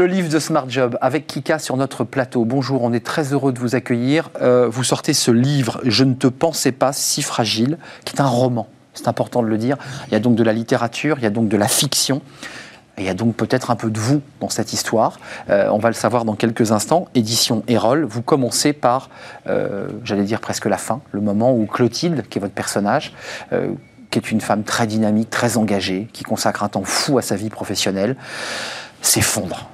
Le livre de Smart Job avec Kika sur notre plateau. Bonjour, on est très heureux de vous accueillir. Euh, vous sortez ce livre, Je ne te pensais pas si fragile, qui est un roman. C'est important de le dire. Il y a donc de la littérature, il y a donc de la fiction. Il y a donc peut-être un peu de vous dans cette histoire. Euh, on va le savoir dans quelques instants. Édition Erol, vous commencez par, euh, j'allais dire presque la fin, le moment où Clotilde, qui est votre personnage, qui est une femme très dynamique, très engagée, qui consacre un temps fou à sa vie professionnelle, s'effondre.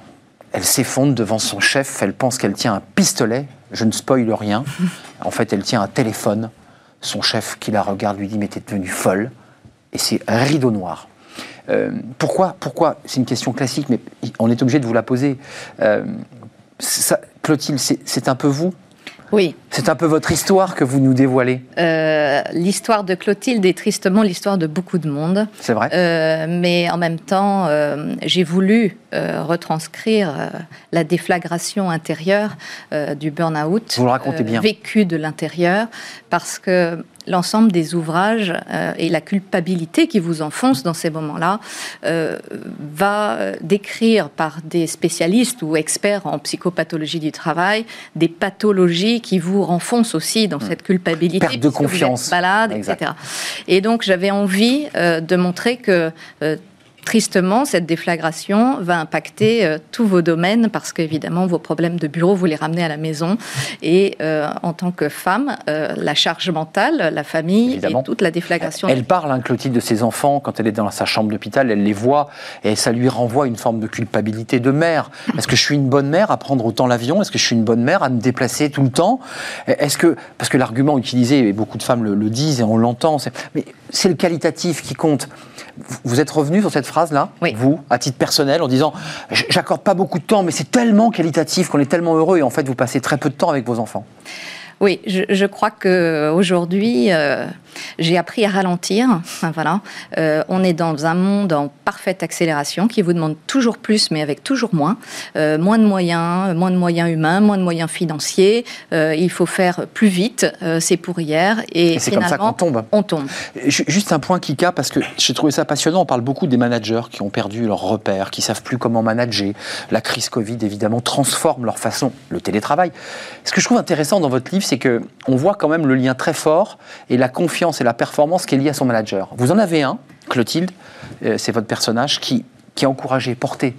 Elle s'effondre devant son chef, elle pense qu'elle tient un pistolet, je ne spoile rien. En fait, elle tient un téléphone. Son chef qui la regarde lui dit Mais t'es devenue folle. Et c'est rideau noir. Euh, pourquoi Pourquoi C'est une question classique, mais on est obligé de vous la poser. Euh, ça- Clotilde, c'est un peu vous Oui, C'est un peu votre histoire que vous nous dévoilez, euh, l'histoire de Clotilde est tristement l'histoire de beaucoup de monde. c'est vrai Euh, mais en même temps, euh, j'ai voulu retranscrire la déflagration intérieure du burn-out, Vous le racontez bien. vécu de l'intérieur, parce que l'ensemble des ouvrages euh, et la culpabilité qui vous enfonce dans ces moments-là euh, va euh, décrire par des spécialistes ou experts en psychopathologie du travail des pathologies qui vous renfoncent aussi dans cette culpabilité. Hmm. Perte de puisque vous êtes confiance. malade, Exact. etc. Et donc j'avais envie euh, de montrer que euh, tristement, cette déflagration va impacter euh, tous vos domaines parce qu'évidemment, vos problèmes de bureau, vous les ramenez à la maison. Et euh, en tant que femme, euh, la charge mentale, la famille Évidemment. et toute la déflagration. Elle parle, hein, Clotilde, de ses enfants quand elle est dans sa chambre d'hôpital, elle les voit et ça lui renvoie une forme de culpabilité de mère. Est-ce que je suis une bonne mère à prendre autant l'avion? Est-ce que je suis une bonne mère à me déplacer tout le temps? Est-ce que parce que l'argument utilisé et beaucoup de femmes le, le disent et on l'entend, c'est mais c'est le qualitatif qui compte. Vous- êtes revenu sur cette phrase-là, Oui. vous, à titre personnel, en disant j'accorde pas beaucoup de temps, mais c'est tellement qualitatif qu'on est tellement heureux et en fait vous passez très peu de temps avec vos enfants. Oui, je, je crois que aujourd'hui, euh, j'ai appris à ralentir. Voilà, Euh, on est dans un monde en parfaite accélération qui vous demande toujours plus, mais avec toujours moins, Euh, moins de moyens, moins de moyens humains, moins de moyens financiers. Euh, il faut faire plus vite. Euh, c'est pour hier, et, Et c'est comme ça qu'on tombe. On tombe. Ju- Juste un point, Kika, parce que j'ai trouvé ça passionnant. On parle beaucoup des managers qui ont perdu leurs repères, qui savent plus comment manager. La crise Covid, évidemment, transforme leur façon, le télétravail. Ce que je trouve intéressant dans votre livre, c'est que on voit quand même le lien très fort et la confiance et la performance qui est liée à son manager. Vous en avez un, Clotilde, euh, c'est votre personnage, qui qui est encouragée, portée,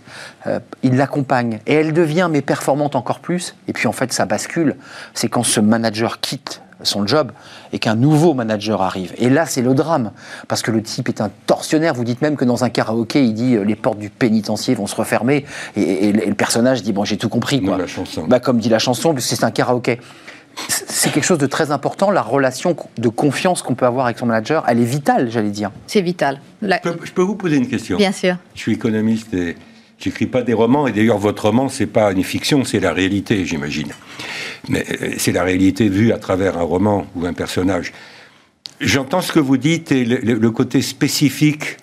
euh, il l'accompagne, et elle devient mais performante encore plus, et puis en fait ça bascule, c'est quand ce manager quitte son job et qu'un nouveau manager arrive. Et là, c'est le drame, parce que le type est un tortionnaire. Vous dites même que dans un karaoké, il dit euh, les portes du pénitencier vont se refermer, et, et- et le personnage dit bon, j'ai tout compris. Quoi. la chanson. Bah, comme dit la chanson, puisque c'est un karaoké. C'est quelque chose de très important, la relation de confiance qu'on peut avoir avec son manager, elle est vitale, j'allais dire. C'est vital. La- Je peux, je peux vous poser une question? Bien sûr. Je suis économiste et j'écris pas des romans. Et d'ailleurs, votre roman, c'est pas une fiction, c'est la réalité, j'imagine. Mais euh, c'est la réalité vue à travers un roman ou un personnage. J'entends ce que vous dites et le, côté spécifique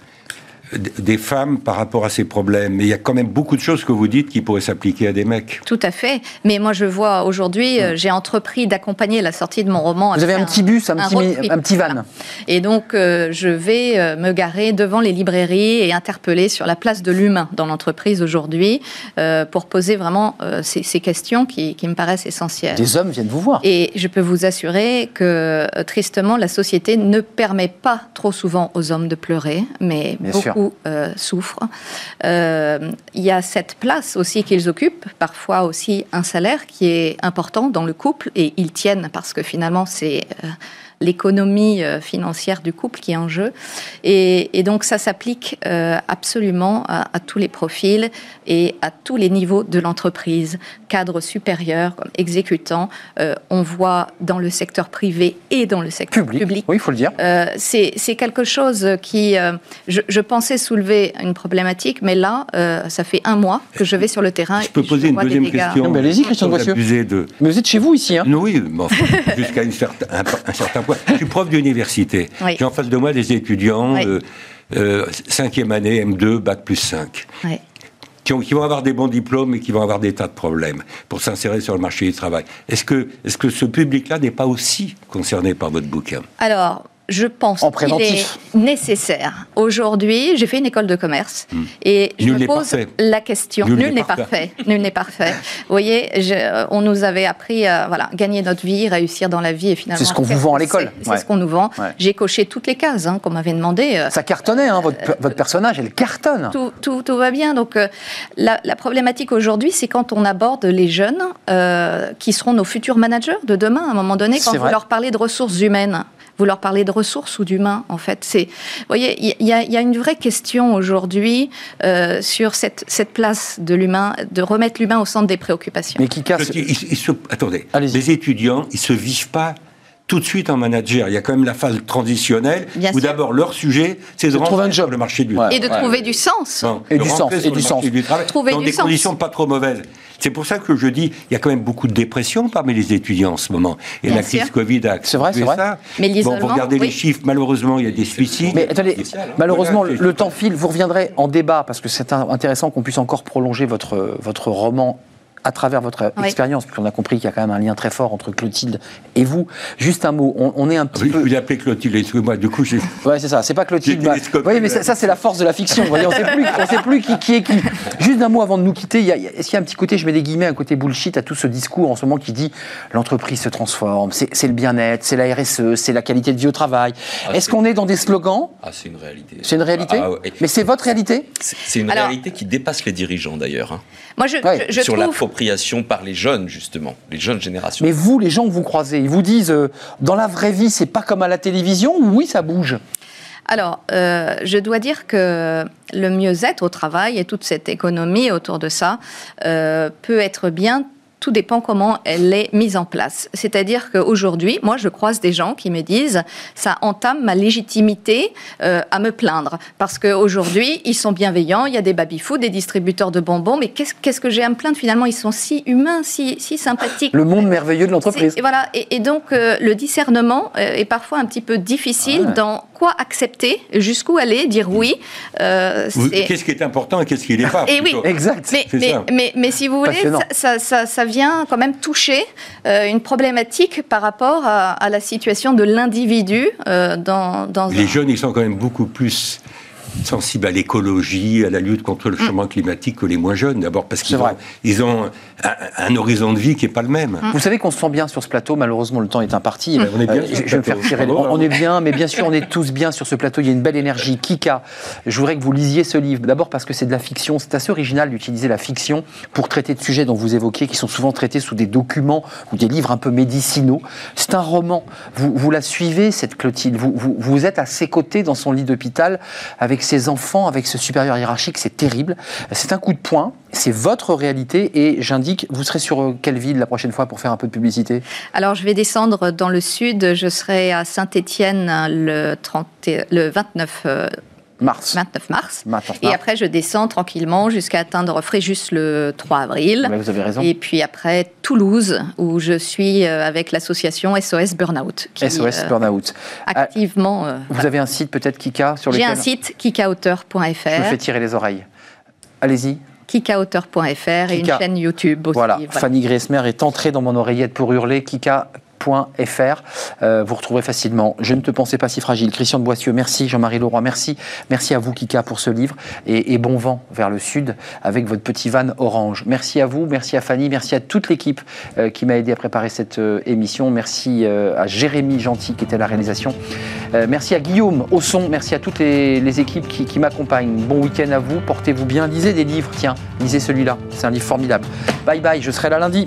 des femmes par rapport à ces problèmes. Mais il y a quand même beaucoup de choses que vous dites qui pourraient s'appliquer à des mecs. Tout à fait. Mais moi, je vois aujourd'hui, euh, j'ai entrepris d'accompagner la sortie de mon roman. Vous avez un petit bus, un, un petit, un van. Voilà. Et donc, euh, je vais euh, me garer devant les librairies et interpeller sur la place de l'humain dans l'entreprise aujourd'hui euh, pour poser vraiment euh, ces, ces questions qui, qui me paraissent essentielles. Des hommes viennent vous voir. Et je peux vous assurer que, tristement, la société ne permet pas trop souvent aux hommes de pleurer, mais Bien beaucoup euh, souffrent. Euh, Il y a cette place aussi qu'ils occupent, parfois aussi un salaire qui est important dans le couple, et ils tiennent parce que finalement, c'est euh, l'économie euh, financière du couple qui est en jeu. Et, et donc, ça s'applique euh, absolument à, à tous les profils et à tous les niveaux de l'entreprise, cadre supérieur, comme exécutant. Euh, on voit dans le secteur privé et dans le secteur Public. public. Oui, il faut le dire. Euh, c'est c'est quelque chose qui, euh, je, je pensais soulever une problématique, mais là, euh, ça fait un mois que je vais sur le terrain. Je peux et poser une vois des deuxième question. Allez-y, Christian Boissieu. de, Mais vous êtes chez vous ici, hein Non, oui, mais enfin, jusqu'à une certain- un, un certain point. Je suis prof d'université. Oui. J'ai en face de moi des étudiants, Oui. euh, euh, cinquième année, M2, Bac plus 5, Ouais. qui, ont- qui vont avoir des bons diplômes et qui vont avoir des tas de problèmes pour s'insérer sur le marché du travail. Est-ce que, est que ce public-là n'est pas aussi concerné par votre bouquin? Alors, je pense En qu'il est nécessaire. Aujourd'hui, j'ai fait une école de commerce et je Hmm. Nul me pose parfait. la question. Nul Nul, n'est parfait. parfait. Nul n'est parfait. Vous voyez, je- euh, on nous avait appris à voilà, gagner notre vie, réussir dans la vie et finalement. C'est ce qu'on vous vend à l'école. C'est Ouais. ce qu'on nous vend. Ouais. J'ai coché toutes les cases hein, qu'on m'avait demandé. euh, Ça cartonnait, hein, votre, votre personnage, elle cartonne. tout, tout, tout va bien. Donc, euh, la, la problématique aujourd'hui, c'est quand on aborde les jeunes euh, qui seront nos futurs managers de demain, à un moment donné, quand vous vrai. leur parlez de ressources humaines. Vous leur parlez de ressources ou d'humains, en fait. C'est, vous voyez, il y, a- il y a une vraie question aujourd'hui euh, sur cette, cette place de l'humain, de remettre l'humain au centre des préoccupations. Mais qui casse. Ils- ils- ils se- attendez, les étudiants, ils se vivent pas tout de suite en manager. Il y a quand même la phase transitionnelle Bien où d'abord leur sujet, c'est de de trouver rentrer un job. le marché du travail. Et de trouver du sens. Et de du sens, et du sens. du travail Trouver dans du des sens. conditions pas trop mauvaises. C'est pour ça que je dis, il y a quand même beaucoup de dépression parmi les étudiants en ce moment. Et Bien la crise. Covid a C'est vrai, c'est vrai. ça. Mais bon, vous regardez oui. les chiffres, malheureusement, il y a des suicides. Mais attendez, malheureusement, le, temps file. Vous reviendrez en débat parce que c'est intéressant qu'on puisse encore prolonger votre, votre roman à travers votre Oui. expérience, puisqu'on a compris qu'il y a quand même un lien très fort entre Clotilde et vous. Juste un mot, on, on est un petit Oui, peu. je l'appelais Clotilde, excusez-moi, du coup, j'ai. Ouais, c'est ça. C'est pas Clotilde. Bah, Oui, mais ça, ça, c'est la force de la fiction. Vous voyez, on sait plus, on sait plus qui, qui est qui. Juste un mot avant de nous quitter. il y a- il y a- Est-ce qu'il y a un petit côté, je mets des guillemets, un côté bullshit à tout ce discours en ce moment qui dit l'entreprise se transforme, c'est c'est le bien-être, c'est la RSE, c'est la qualité de vie au travail. Ah, Est-ce c'est- qu'on est dans des slogans Ah, c'est une réalité. C'est une réalité Ah, ouais. Mais c'est votre réalité C'est c'est une Alors- réalité qui dépasse les dirigeants d'ailleurs. hein. Moi, je, Ouais. je- je sur trouve. L'appropriation par les jeunes, justement, les jeunes générations. Mais vous, les gens que vous croisez, ils vous disent euh, dans la vraie vie, c'est pas comme à la télévision ou oui, ça bouge? Alors, euh, je dois dire que le mieux-être au travail et toute cette économie autour de ça euh, peut être bien. Tout dépend comment elle est mise en place. C'est-à-dire qu'aujourd'hui, moi, je croise des gens qui me disent ça entame ma légitimité euh, à me plaindre. Parce qu'aujourd'hui, ils sont bienveillants, il y a des baby-food, des distributeurs de bonbons, mais qu'est-ce qu'est-ce que j'ai à me plaindre Finalement, ils sont si humains, si, si sympathiques. Le monde merveilleux de l'entreprise. C'est- voilà. Et, et donc, euh, le discernement euh, est parfois un petit peu difficile Ouais. dans quoi accepter, jusqu'où aller, dire oui. euh, c'est- Qu'est-ce qui est important et qu'est-ce qui n'est pas Et oui. Exact. mais, mais, mais, mais si vous voulez, ça, ça, ça- ça vient quand même toucher euh, une problématique par rapport à, à la situation de l'individu euh, dans, dans Les un- jeunes, ils sont quand même beaucoup plus sensibles à l'écologie, à la lutte contre le changement climatique que les moins jeunes. D'abord parce qu'ils ont, vrai. ils ont un, un horizon de vie qui n'est pas le même. Vous savez qu'on se sent bien sur ce plateau, malheureusement le temps est imparti. Ben, on est bien Euh, sur je, vais me faire tirer. on, on est bien, mais bien sûr on est tous bien sur ce plateau. Il y a une belle énergie. Kika, je voudrais que vous lisiez ce livre. D'abord parce que c'est de la fiction. C'est assez original d'utiliser la fiction pour traiter de sujets dont vous évoquiez, qui sont souvent traités sous des documents ou des livres un peu médicinaux. C'est un roman. Vous, vous la suivez, cette Clotilde. Vous, vous, vous êtes à ses côtés dans son lit d'hôpital avec ses enfants, avec ce supérieur hiérarchique. C'est terrible. C'est un coup de poing. C'est votre réalité. Et j'indique, vous serez sur euh, quelle ville la prochaine fois pour faire un peu de publicité? Alors, je vais descendre dans le sud. Je serai à Saint-Étienne le, 30 et- le 29, euh, Mars. 29 mars. Et après, je descends tranquillement jusqu'à atteindre Fréjus le 3 avril. Mais vous avez raison. Et puis après, Toulouse, où je suis euh, avec l'association SOS Burnout. qui, SOS euh, Burnout. Activement. euh, Vous avez un site peut-être Kika sur J'ai lequel un site, je me kikaauteur.fr. fais tirer les oreilles. Allez-y. kikaauteur.fr et une chaîne YouTube aussi. Voilà. voilà. Fanny Griesmer est entrée dans mon oreillette pour hurler. Kika. .fr. Euh, vous retrouverez facilement Je ne te pensais pas si fragile. Christian de Boissieu, merci. Jean-Marie Leroy, merci. Merci à vous, Kika, pour ce livre. Et, bon vent vers le sud avec votre petit van orange. Merci à vous, merci à Fanny, merci à toute l'équipe euh, qui m'a aidé à préparer cette euh, émission. Merci à Jérémy Gentil qui était à la réalisation. Merci à Guillaume au son. Merci à toutes les, les équipes qui, qui m'accompagnent. Bon week-end à vous. Portez-vous bien. Lisez des livres. Tiens, lisez celui-là. C'est un livre formidable. Bye bye. Je serai là lundi.